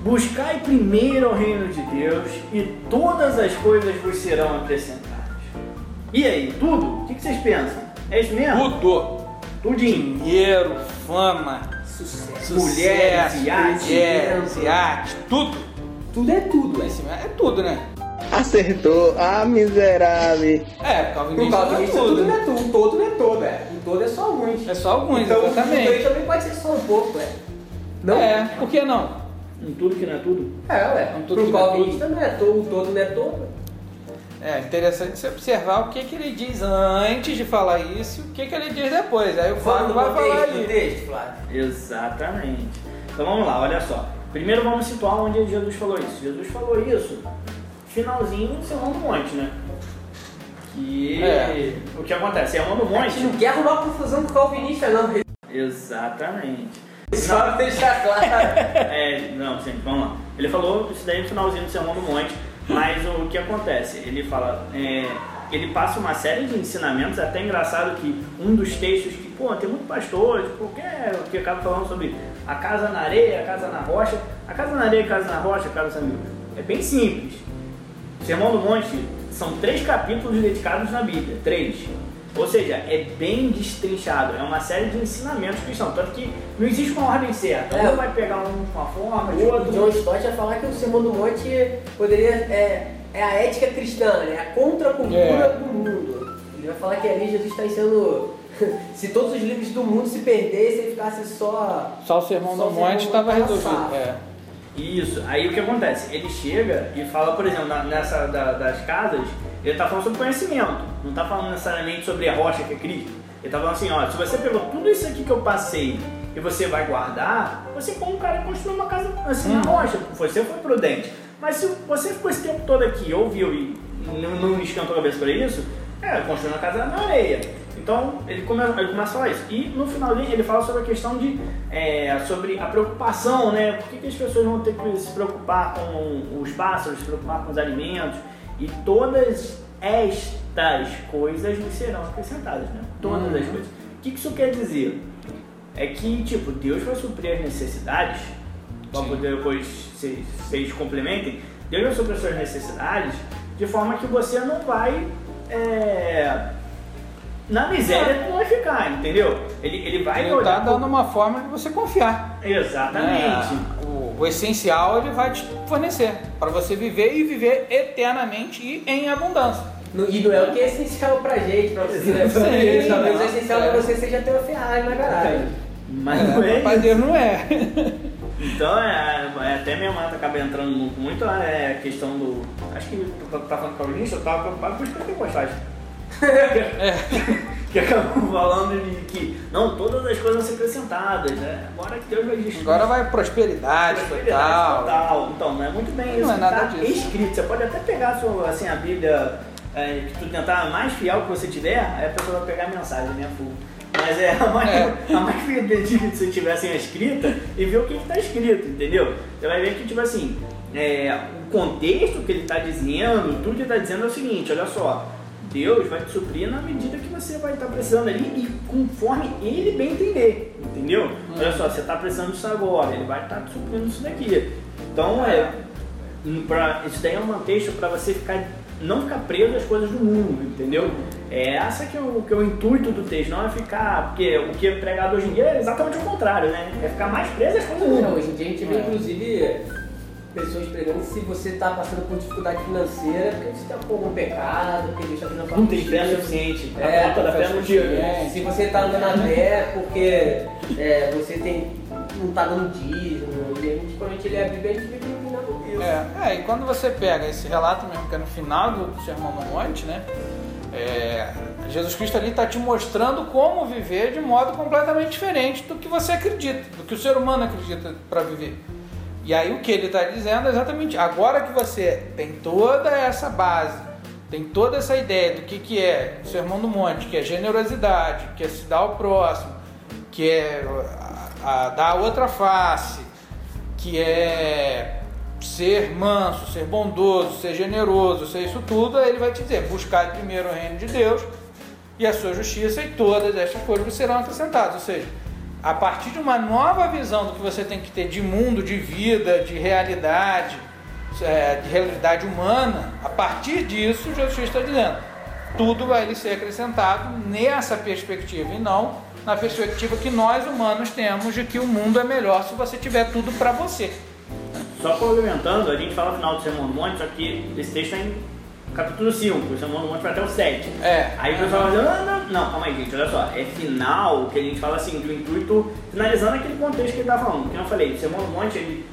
Buscai primeiro o reino de Deus e todas as coisas vos serão acrescentadas. E aí, tudo? O que que vocês pensam? É isso mesmo? Tudo! Tudinho. Dinheiro, fama, Sucesso. Mulheres, dinheiro. iates, tudo. Tudo é tudo, Esse É tudo, né? Acertou. Ah, miserável. É, No calvinista calvinista não é tudo tudo. não é tudo, um todo não é todo, é. Um todo é só alguns. É só alguns, então, um exatamente. tudo aí também pode ser só um pouco, é. Não? É, por que não? Um tudo que não é tudo. É, ué. Um tudo Pro que não é calvinista não é todo, o todo não é todo. É interessante você observar o que, que ele diz antes de falar isso e o que, que ele diz depois. Aí o Flávio vai falar aí. texto, Flávio. Exatamente. Então vamos lá, olha só. Primeiro vamos situar onde Jesus falou isso. Jesus falou isso finalzinho do Sermão do Monte, né? Que É. o que acontece? Sermão do A gente Monte. não quer arrumar confusão com o calvinista, não. Exatamente. Só pra deixar claro. É, não, gente, vamos lá. Ele falou isso daí no finalzinho do Sermão do Monte, mas o que acontece? Ele fala, é, ele passa uma série de ensinamentos, é até engraçado que um dos textos que, pô, tem muito pastor, tipo, que, é, que acaba falando sobre a casa na areia, a casa na rocha. A casa na areia a casa na rocha, cara, amigo, é bem simples. Sermão do Monte são três capítulos dedicados na Bíblia, três. Ou seja, é bem destrinchado, é uma série de ensinamentos cristãos. Tanto que não existe uma ordem certa. É. Um vai pegar um com uma forma, o O outro. John Stott ia falar que o Sermão do Monte poderia. É, é a ética cristã, né? A contracultura É. do mundo. Ele vai falar que ali Jesus está ensinando. Se todos os livros do mundo se perdessem, ele ficasse só. Só o Sermão Só do Monte estava do Monte resolvido. passava. É. Isso, aí o que acontece? Ele chega e fala, por exemplo, na- nessa da- das casas, ele tá falando sobre conhecimento, não tá falando necessariamente sobre a rocha que é Cristo. Ele tá falando assim, ó, se você pegou tudo isso aqui que eu passei e você vai guardar, você como um cara construiu uma casa assim na rocha, você foi prudente. Mas se você ficou esse tempo todo aqui, ouviu e não, não esquentou a cabeça para isso, é, construiu uma casa na areia. Então ele começa, ele começa a falar isso. E no finalzinho ele fala sobre a questão de é, sobre a preocupação, né? Por que, que as pessoas vão ter que se preocupar com os pássaros, se preocupar com os alimentos? E todas estas coisas lhes serão acrescentadas, né? Todas as coisas. O que, isso quer dizer? é que, tipo, Deus vai suprir as necessidades, para poder depois vocês, vocês complementem, Deus vai suprir as suas necessidades de forma que você não vai. é, na miséria tu vai ficar, entendeu? Ele, ele vai Ele olhar. pro- dando uma forma de você confiar. Exatamente. né? O, o essencial ele vai te fornecer para você viver e viver eternamente e em abundância. No- E não é o que é essencial pra gente, pra você, né? Sim, Talvez o essencial é. pra você seja ter uma Ferrari na garagem. Mas não é Mas isso. Deus não é. Então, é, é, até minha mãe acaba entrando mu- muito é, a questão do. Acho que tá, tá falando com o Vinícius, eu tava preocupado que eu tenho postagem. que acabam falando de que não, todas as coisas vão ser acrescentadas, né? Agora que Deus vai destruir. Agora vai prosperidade, Prosperidade total. total. Então, não é muito bem isso. Não é nada tá disso. escrito. Você pode até pegar a, sua, assim, a Bíblia, é, que tu tentar mais fiel que você tiver, aí a pessoa vai pegar a mensagem, né? Full. Mas é a mais, É. a mais fidedigna que você tiver assim, a escrita e ver o que está escrito, entendeu? Você vai ver que, tipo assim, é, o contexto que ele está dizendo, tudo que ele está dizendo é o seguinte: olha só, Deus vai te suprir na medida que você vai estar precisando ali e conforme ele bem entender, entendeu? Olha só, você está precisando disso agora, ele vai estar te suprindo isso daqui. Então, é, pra, isso daí é um contexto para você ficar, não ficar preso às coisas do mundo, entendeu? É essa que é, o, que é o intuito do texto, não é ficar, porque o que é pregado hoje em dia é exatamente o contrário, né? É ficar mais preso às coisas do Não, mundo. hoje em dia a gente vê, inclusive, pessoas se você está passando por dificuldade financeira, porque você está com algum pecado, porque Deus está fazendo Não tem fé suficiente, a É, falta da fé não tira. É. Se você está andando na fé, porque é, você tem, não está dando dízimo, e a gente, quando a gente lê a Bíblia, a gente disso. É, é, e quando você pega esse relato mesmo, que é no final do Sermão do Monte, né? é, Jesus Cristo ali está te mostrando como viver de modo completamente diferente do que você acredita, do que o ser humano acredita para viver. E aí o que ele está dizendo é exatamente, agora que você tem toda essa base, tem toda essa ideia do que, que é o Sermão do Monte, que é generosidade, que é se dar ao próximo, que é a, a dar outra face, que é ser manso, ser bondoso, ser generoso, ser isso tudo, aí ele vai te dizer, buscar primeiro o reino de Deus e a sua justiça e todas estas coisas serão acrescentadas. Ou seja, a partir de uma nova visão do que você tem que ter de mundo, de vida, de realidade, é, de realidade humana, a partir disso Jesus está dizendo, tudo vai lhe ser acrescentado nessa perspectiva e não na perspectiva que nós humanos temos de que o mundo é melhor se você tiver tudo para você. Só complementando, a gente fala no final do Sermão do Monte, só que esse texto é em capítulo 5, o Sermão do Monte vai até o 7. É. Aí o pessoal vai dizer, não, não, não, calma aí, gente, olha só, é final, que a gente fala assim, do intuito, finalizando aquele contexto que ele tá falando. Como eu falei, o Sermão do Monte, ele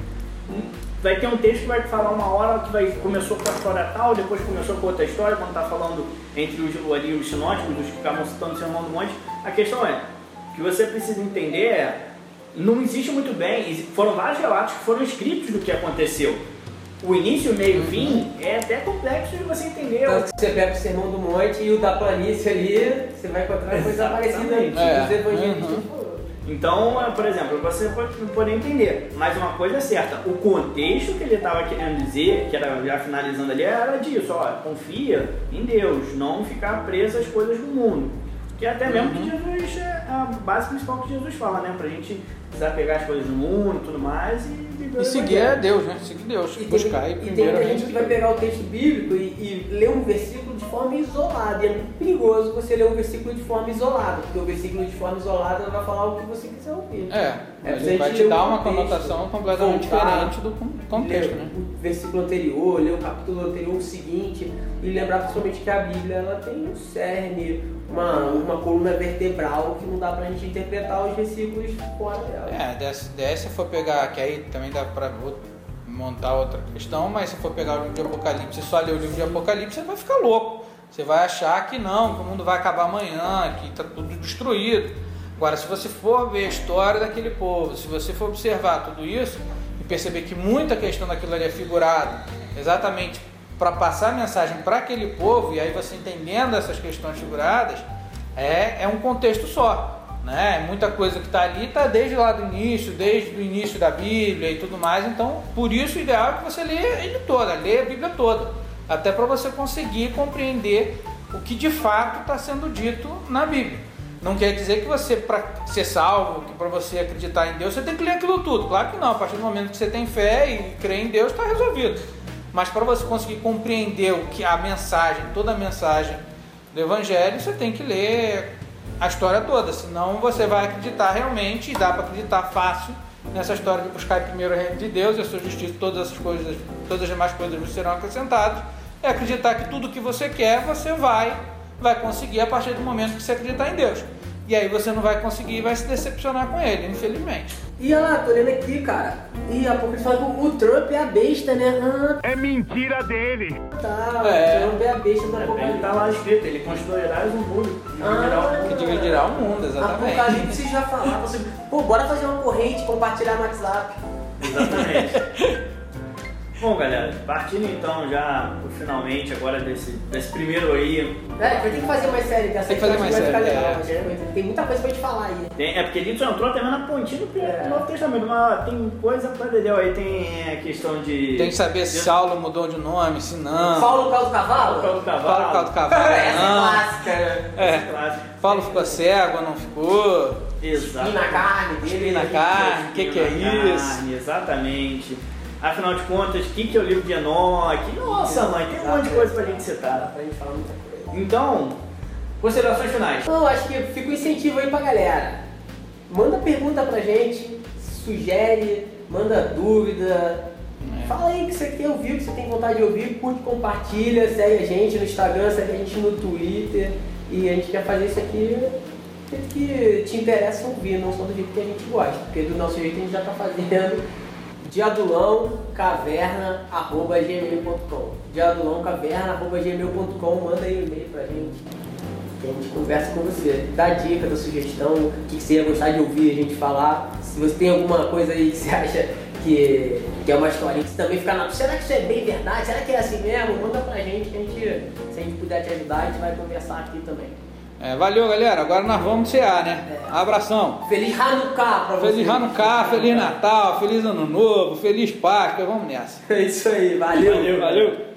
vai ter um texto que vai falar uma hora que vai, começou com a história tal, depois começou com outra história, quando tá falando entre os, ali, os sinóticos, os que ficavam citando o Sermão do Monte. A questão é, que você precisa entender é, não existe muito bem, foram vários relatos que foram escritos do que aconteceu. O início, meio e fim é até complexo de você entender. Que você pega o Sermão do Monte e o da planície ali, você vai encontrar coisa parecida É. dos evangelistas. Uhum. Então, é, por exemplo, você pode poder entender, mas uma coisa é certa, o contexto que ele estava querendo dizer, que era já finalizando ali, era disso, ó, confia em Deus, não ficar preso às coisas do mundo. Que é até mesmo que Jesus, é a base principal que Jesus fala, né? Pra gente desapegar as coisas do mundo e tudo mais e viver o E seguir a evangelho. Deus, né? Seguir Deus. E tem, buscar aí e tem primeiro. muita a gente que vai pegar o texto bíblico e, e ler um versículo de forma isolada. E é muito perigoso você ler um versículo de forma isolada, porque o versículo de forma isolada vai falar o que você quiser ouvir. É, É, ele vai te dar uma contexto, conotação completamente voltar, diferente do con- contexto, ler né? o versículo anterior, ler o capítulo anterior, o seguinte, e lembrar principalmente que a Bíblia ela tem um cerne, uma, uma coluna vertebral que não dá pra gente interpretar os versículos fora dela. É, dessa se for pegar, que aí também dá pra montar outra questão, mas se for pegar o livro de Apocalipse e só ler o livro de Apocalipse, você vai ficar louco. Você vai achar que não, que o mundo vai acabar amanhã, que está tudo destruído. Agora, se você for ver a história daquele povo, se você for observar tudo isso e perceber que muita questão daquilo ali é figurado exatamente para passar a mensagem para aquele povo, e aí você entendendo essas questões figuradas, é, é um contexto só. Né? Muita coisa que está ali está desde lá do início, desde o início da Bíblia e tudo mais. Então, por isso o ideal é que você lê ele toda, lê a Bíblia toda, até para você conseguir compreender o que de fato está sendo dito na Bíblia. Não quer dizer que você, para ser salvo, que para você acreditar em Deus, você tem que ler aquilo tudo. Claro que não. A partir do momento que você tem fé e crê em Deus, está resolvido. Mas para você conseguir compreender o que a mensagem, toda a mensagem do Evangelho, você tem que ler a história toda. Senão você vai acreditar realmente, e dá para acreditar fácil nessa história de buscar primeiro o reino de Deus e a sua justiça, todas essas coisas, todas as demais coisas vos serão acrescentadas. É acreditar que tudo que você quer, você vai, vai conseguir a partir do momento que você acreditar em Deus. E aí você não vai conseguir e vai se decepcionar com ele, infelizmente. E olha lá, tô lendo aqui, cara. E a pouco eles falam que o Trump é a besta, né? Ah, É mentira dele. tá. É. O Trump é a besta do É, bem, Apocalipse. tá lá escrito, ele construirá um muro que Ah. dividirá o Que mundo. dividirá o mundo, exatamente. Apocalipse já falava assim, pô, bora fazer uma corrente, compartilhar no WhatsApp. Exatamente. Bom, galera, partindo então já pro finalmente agora desse, desse primeiro aí. É, vai ter que fazer mais série dessa Tem que fazer mais vai ficar série, legal, é. é, Tem muita coisa pra gente falar aí. Tem, é porque ele só entrou até na pontinha do É. Novo Testamento, mas tem coisa pra dedéu aí, tem a questão de. Tem que saber se de- Saulo mudou de nome, se não. Paulo por causa do Paulo cavalo? do cavalo. Paulo por causa do cavalo, Essa é não. clássica, né? É. Clássico. Paulo ficou cego, não ficou? Exato. E na carne dele. Na carne, o que, que é isso? Carne, exatamente. Afinal de contas, o que, que é o livro de Enoque? Nossa, mãe, tem um monte de coisa pra gente Dá citar. pra gente falar muita coisa. Então, considerações finais. Não, acho que fica um incentivo aí pra galera. Manda pergunta pra gente, sugere, manda dúvida. Fala aí que você quer ouvir, que você tem vontade de ouvir, curte, compartilha, segue a gente no Instagram, segue a gente no Twitter. E a gente quer fazer isso aqui do jeito que te interessa ouvir, não só do jeito que a gente gosta. Porque do nosso jeito a gente já tá fazendo diadulãocaverna.gmail.com diadulãocaverna.gmail.com Manda aí um e-mail pra gente que a gente conversa com você. Dá dica, dá sugestão, o que você ia gostar de ouvir a gente falar. Se você tem alguma coisa aí que você acha que, que é uma historinha que você também fica na. Será que isso é bem verdade? Será que é assim mesmo? Manda pra gente que a gente, se a gente puder te ajudar, a gente vai conversar aqui também. É, valeu, galera. Agora nós vamos cear, né? Abração. Feliz Hanukkah pra você. Feliz Hanukkah, Feliz Natal, Feliz Ano Novo, Feliz Páscoa. Vamos nessa. É isso aí, valeu. Valeu. Valeu.